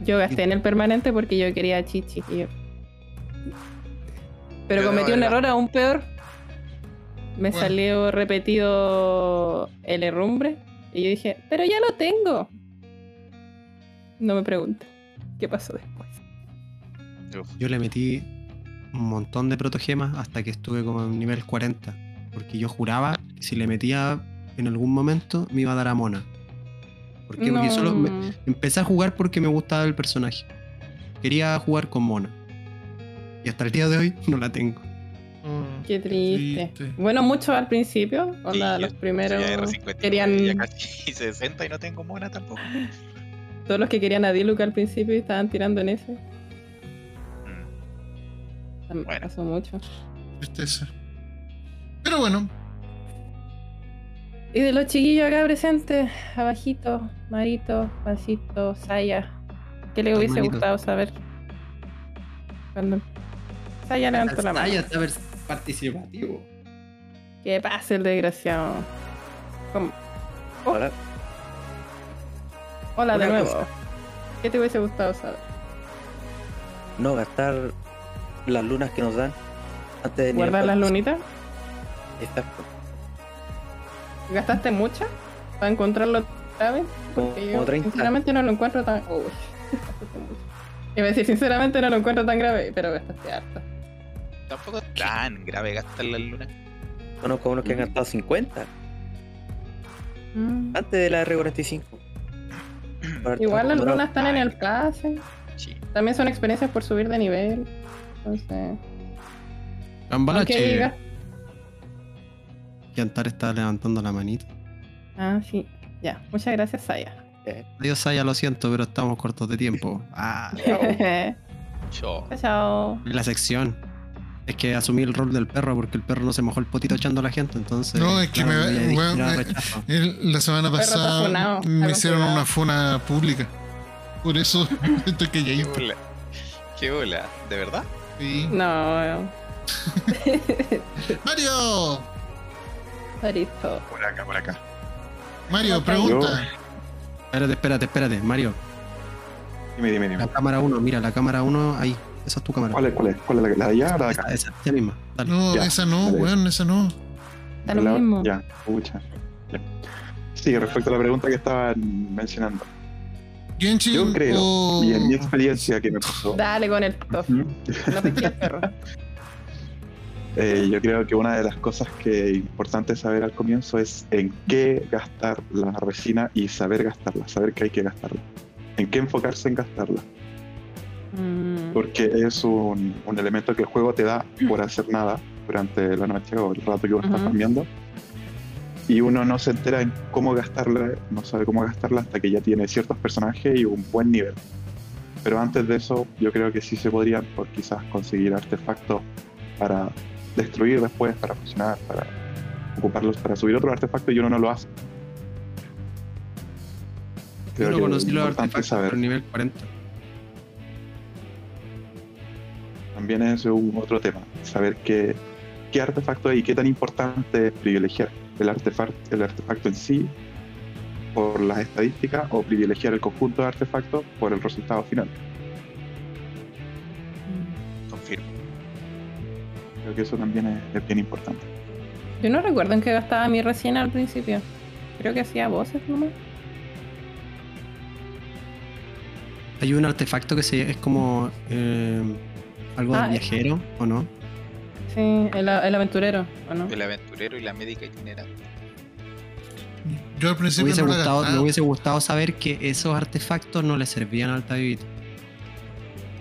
Yo gasté en el permanente porque yo quería chichi. yo- Pero Yo cometí un error aún peor. Me salió repetido el herrumbre. Y yo dije, pero ya lo tengo. No me pregunte qué pasó después. Yo le metí un montón de protogemas hasta que estuve como en nivel 40. Porque yo juraba que si le metía en algún momento me iba a dar a Mona. ¿Por qué? Porque No. solo me- empecé a jugar porque me gustaba el personaje. Quería jugar con Mona. Y hasta el día de hoy no la tengo. Qué triste. Triste. Bueno, muchos al principio, onda, Sí, los yo primeros soy R59, querían, Ya casi [LAUGHS] 60 y no tengo mona tampoco. todos los que querían a Diluc al principio y estaban tirando en ese. Me Bueno. pasó mucho. Tristeza. Pero bueno, Y de los chiquillos acá presentes, abajito, Marito, Pancito, Saya, ¿qué le hubiese gustado saber? Cuando Saya levantó la mano. ya está participativo. Que pase el desgraciado. ¿Cómo? Ahora, Hola de Una nuevo. cosa. ¿Qué te hubiese gustado saber? no gastar las lunas que nos dan antes de ¿Guardar las 4. lunitas? Exacto. ¿Gastaste muchas para encontrarlo otra vez? Porque Como yo 30. sinceramente no lo encuentro tan... Uy. [LAUGHS] Iba a decir, sinceramente no lo encuentro tan grave, pero gastaste harto. Tampoco es tan grave gastar las lunas. Conozco unos que han gastado 50 Mm. antes de la R45. Para Igual las lunas están en el pase. Sí. También son experiencias por subir de nivel. Entonces. Cambalache. Yantar está levantando la manita. Ah, sí. Ya. Muchas gracias, Saya. Adiós, Saya, lo siento, pero estamos cortos de tiempo. [LAUGHS] Ah, Yo. chao, chao. la sección. Es que asumí el rol del perro porque el perro no se mojó el potito echando a la gente, entonces. No, es que me- le dije, weón, "Mira, me- rechazo". el- la semana pasada funado, me hicieron funado. una funa pública. Por eso [LAUGHS] estoy que ya Qué hice. bola. Qué bola. ¿De verdad? Sí. No, [LAUGHS] Mario, Listo. Por acá, por acá. Mario, pregunta. Espérate, espérate, espérate. Mario, Dime, dime, dime. la cámara 1, mira, la cámara 1 ahí. Esa es tu cámara. ¿Cuál es? ¿Cuál es? ¿Cuál es la, la de allá o la de acá? Esa, esa, esa misma. Dale. No, Ya, esa no, dale. weón, esa no. Da lo mismo. Ya. Ya. Sí, respecto a la pregunta que estaban mencionando. Genshin Yo creo, o- y en mi experiencia que me pasó, Dale con el top. Ujú. No te quieres, perro. [LAUGHS] eh, yo creo que una de las cosas que es importante saber al comienzo es en qué gastar la resina y saber gastarla, saber que hay que gastarla. En qué enfocarse en gastarla. Mm, Porque es un, un elemento que el juego te da por hacer nada durante la noche o el rato que uno está Ujú. farmeando. Y uno no se entera en cómo gastarla, no sabe cómo gastarla hasta que ya tiene ciertos personajes y un buen nivel. Pero antes de eso, yo creo que sí se podrían, por quizás conseguir artefactos para destruir después, para fusionar, para ocuparlos para subir otros artefactos y uno no lo hace. Yo no que conocí los artefactos saber. por nivel 40. También es un otro tema, saber qué, qué artefacto y qué tan importante es privilegiar el artefacto, el artefacto en sí por las estadísticas o privilegiar el conjunto de artefactos por el resultado final. Confirmo. Creo que eso también es, es bien importante. Yo no recuerdo en qué gastaba mi resina al principio. Creo que hacía voces nomás. Hay un artefacto que se, es como eh, algo Ah, del viajero, ¿o no? Sí, el, el aventurero, ¿o no? El aventurero y la médica itinerante. Yo al Me principio hubiese, no la gustado, me hubiese gustado saber que esos artefactos no le servían al Tabibito.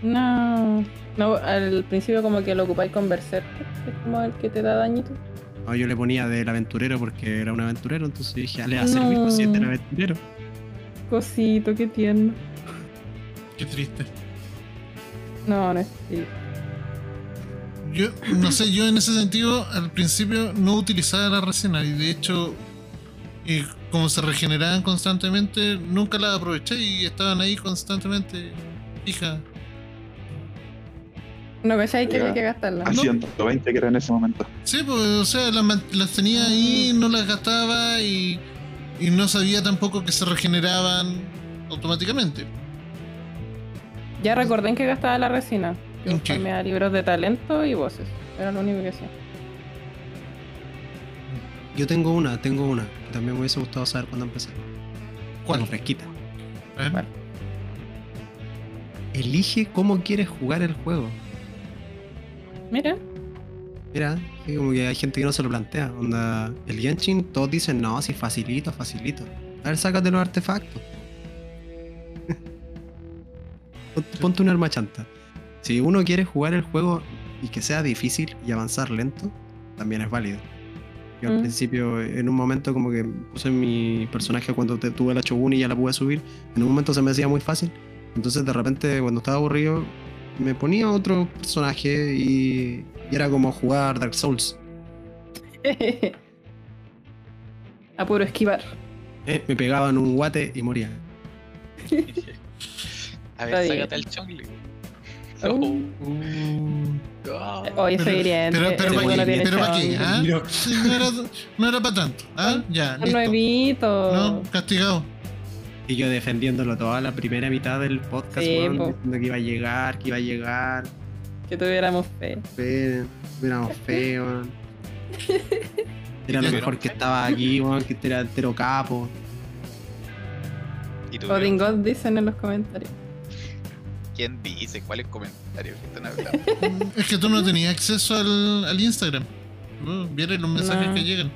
No. No, al principio como que lo ocupáis con Berserker, que es como el que te da dañito. No, yo le ponía del aventurero porque era un aventurero, entonces dije, "Ah, le va a servir No. si es del aventurero. Cosito, qué tierno. Qué triste. No, no es sí. Yo, no sé, yo en ese sentido al principio no utilizaba la resina y de hecho, y como se regeneraban constantemente, nunca las aproveché y estaban ahí constantemente fijas. No, ¿cachai? Que Ya. hay que gastarla. A 120 que era en ese momento. Sí, pues, o sea, las, tenía ahí, no las gastaba y Y no sabía tampoco que se regeneraban automáticamente. Ya recordé en qué gastaba la resina. Yo ¿En qué? farmeaba libros de talento y voces. Era lo único que hacía. Yo tengo una, tengo una. que También me hubiese gustado saber cuándo empecé. ¿Cuál? Fresquita. ¿Cuál? Elige cómo quieres jugar el juego. Mira, Mira, sí, como que hay gente que no se lo plantea. Onda, el Genshin, todos dicen, no, si facilito, facilito. A ver, sácate los artefactos. [LAUGHS] Ponte- Ponte un arma chanta. Si uno quiere jugar el juego y que sea difícil y avanzar lento, también es válido. Yo al Mm. principio, en un momento, como que puse mi personaje cuando te- tuve la Shogun y ya la pude subir, en un momento se me hacía muy fácil. Entonces, de repente, cuando estaba aburrido, me ponía otro personaje y, y era como jugar Dark Souls. [LAUGHS] a puro esquivar. Eh, me pegaban un guate y moría. [LAUGHS] A ver, sácate el chongle. Oh. Uh. Hoy Pero- soy hiriente. pero- pero el ¿para qué? ¿Pero para qué? ¿Ah? No, era, no era para tanto. ¿Ah? [LAUGHS] Ya, listo. nuevito. No, castigado. Y yo defendiéndolo toda la primera mitad del podcast, Sí, weón, po. diciendo que iba a llegar, que iba a llegar. Que tuviéramos fe. Fe, éramos feos. [LAUGHS] Era lo mejor que estaba aquí, weón, que este era entero capo. ¿Y tú, Odin God dicen en los comentarios. ¿Quién dice? ¿Cuáles comentarios que están hablando? [LAUGHS] Es que tú no tenías acceso al, al Instagram. Uh, Vieres los mensajes No. que llegan.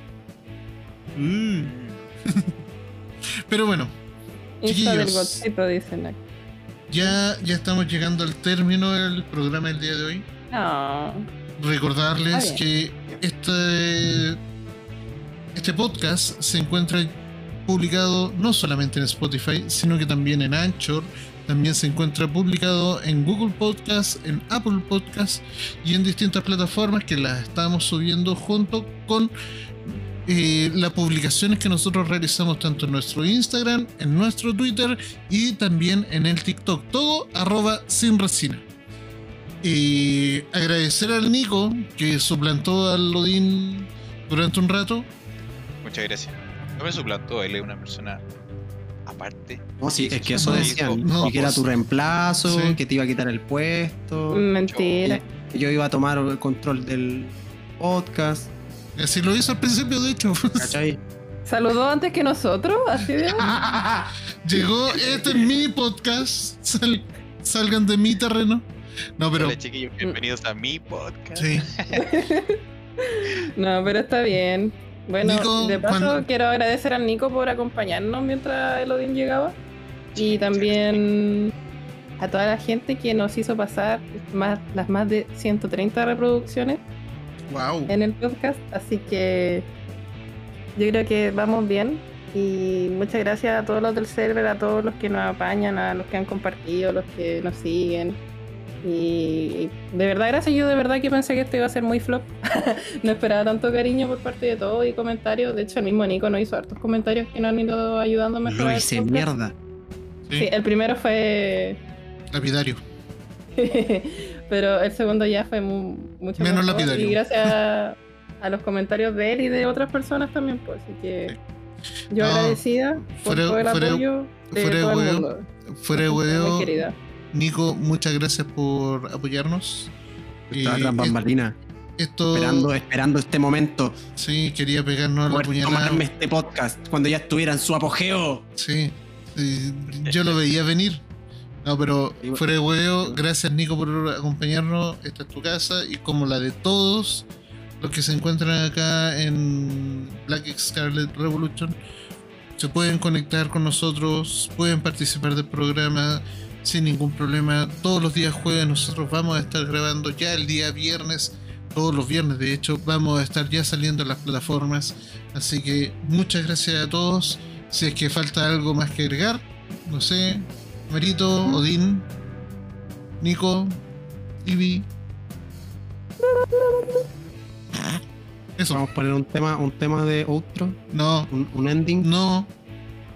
Mm. [LAUGHS] Pero bueno, Insta del dicen acá. ya, ya estamos llegando al término del programa del día de hoy. No. Recordarles que este, este podcast se encuentra publicado no solamente en Spotify, sino que también en Anchor. También se encuentra publicado en Google Podcast, en Apple Podcast y en distintas plataformas que las estamos subiendo junto con eh, las publicaciones que nosotros realizamos tanto en nuestro Instagram, en nuestro Twitter y también en el TikTok. Todo arroba sin resina. Y agradecer al Nico que suplantó al Odín durante un rato. Muchas gracias. No me suplantó, él es una persona aparte. No, sí, es que eso decían. no, y que era pues- tu reemplazo, Sí. que te iba a quitar el puesto. Mentira. que yo iba a tomar el control del podcast. Así lo hizo al principio, de hecho. ¿Cachai? [LAUGHS] Saludó antes que nosotros, así de. [LAUGHS] Llegó, este es mi podcast. Sal- salgan de mi terreno. No, pero Hola chiquillos, bienvenidos a mi podcast. sí. [LAUGHS] No, pero está bien. Bueno, Nico, de paso cuando- quiero agradecer al Nico por acompañarnos mientras el Odín llegaba. Y también a toda la gente que nos hizo pasar más, las más de 130 reproducciones Wow. en el podcast. Así que yo creo que vamos bien. Y muchas gracias a todos los del server, a todos los que nos apañan, a los que han compartido, los que nos siguen. Y de verdad, gracias. Yo de verdad que pensé que esto iba a ser muy flop. [LAUGHS] no esperaba tanto cariño por parte de todos y comentarios. De hecho, el mismo Nico nos hizo hartos comentarios que nos han ido ayudando a mejorar. Lo hice mierda. Sí, Sí, el primero fue. Lapidario. [LAUGHS] Pero el segundo ya fue mu- mucho Menos mejor. lapidario. Y gracias a, a los comentarios de él y de otras personas también, pues. Así que yo No, agradecida por fuera- todo el fuera- apoyo de fuera de todo el huevo, mundo. Fuera de huevo, querida. Nico, muchas gracias por apoyarnos. Estaba Y tras bambalinas, Esto, esperando, esperando este momento. sí, quería pegarnos a la puñalada. tomarme este podcast cuando ya estuviera en su apogeo. Sí, sí, yo lo veía venir. No, pero fuera de huevo, gracias Nico por acompañarnos. Esta es tu casa y como la de todos los que se encuentran acá en Black Scarlet Revolution, se pueden conectar con nosotros, pueden participar del programa sin ningún problema. Todos los días jueves nosotros vamos a estar grabando ya el día viernes, todos los viernes de hecho, vamos a estar ya saliendo en las plataformas. Así que muchas gracias a todos. Si es que falta algo más que agregar, no sé, Marito, Odín, Nico, Ivy. Eso, Vamos a poner un tema, un tema de outro, no, un, un ending. no,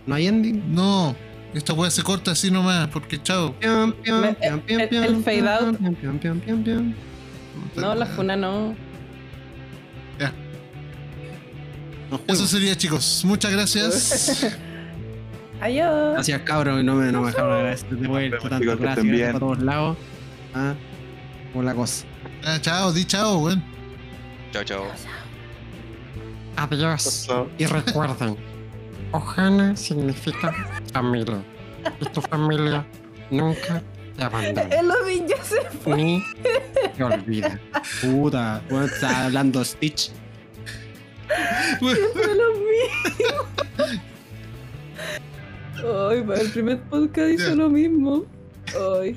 ¿No hay ending? no. Esta weá se corta así nomás, porque chao. Piam, piam, Me- piam, piam, el- piam, el fade out. piam, piam, piam, piam, piam. No, la funa no. Ya. Eso sería, chicos. Muchas gracias. [LAUGHS] Adiós. Gracias, cabros, no me, no me dejaron agradecer de vuelta Nos vemos, tanto. chicos, que Gracias, gracias para todos lados. Ah, por la cosa. Ah, chao, di chao, weón. Chao, chao. Adiós. Y recuerden, Ohana significa familia. Y tu familia nunca te abandona. [LAUGHS] El Odín ya se Ni te olvida. Puta, bueno, está hablando Stitch. fue lo mismo. [LAUGHS] Ay, para el primer podcast hizo lo mismo. Ay.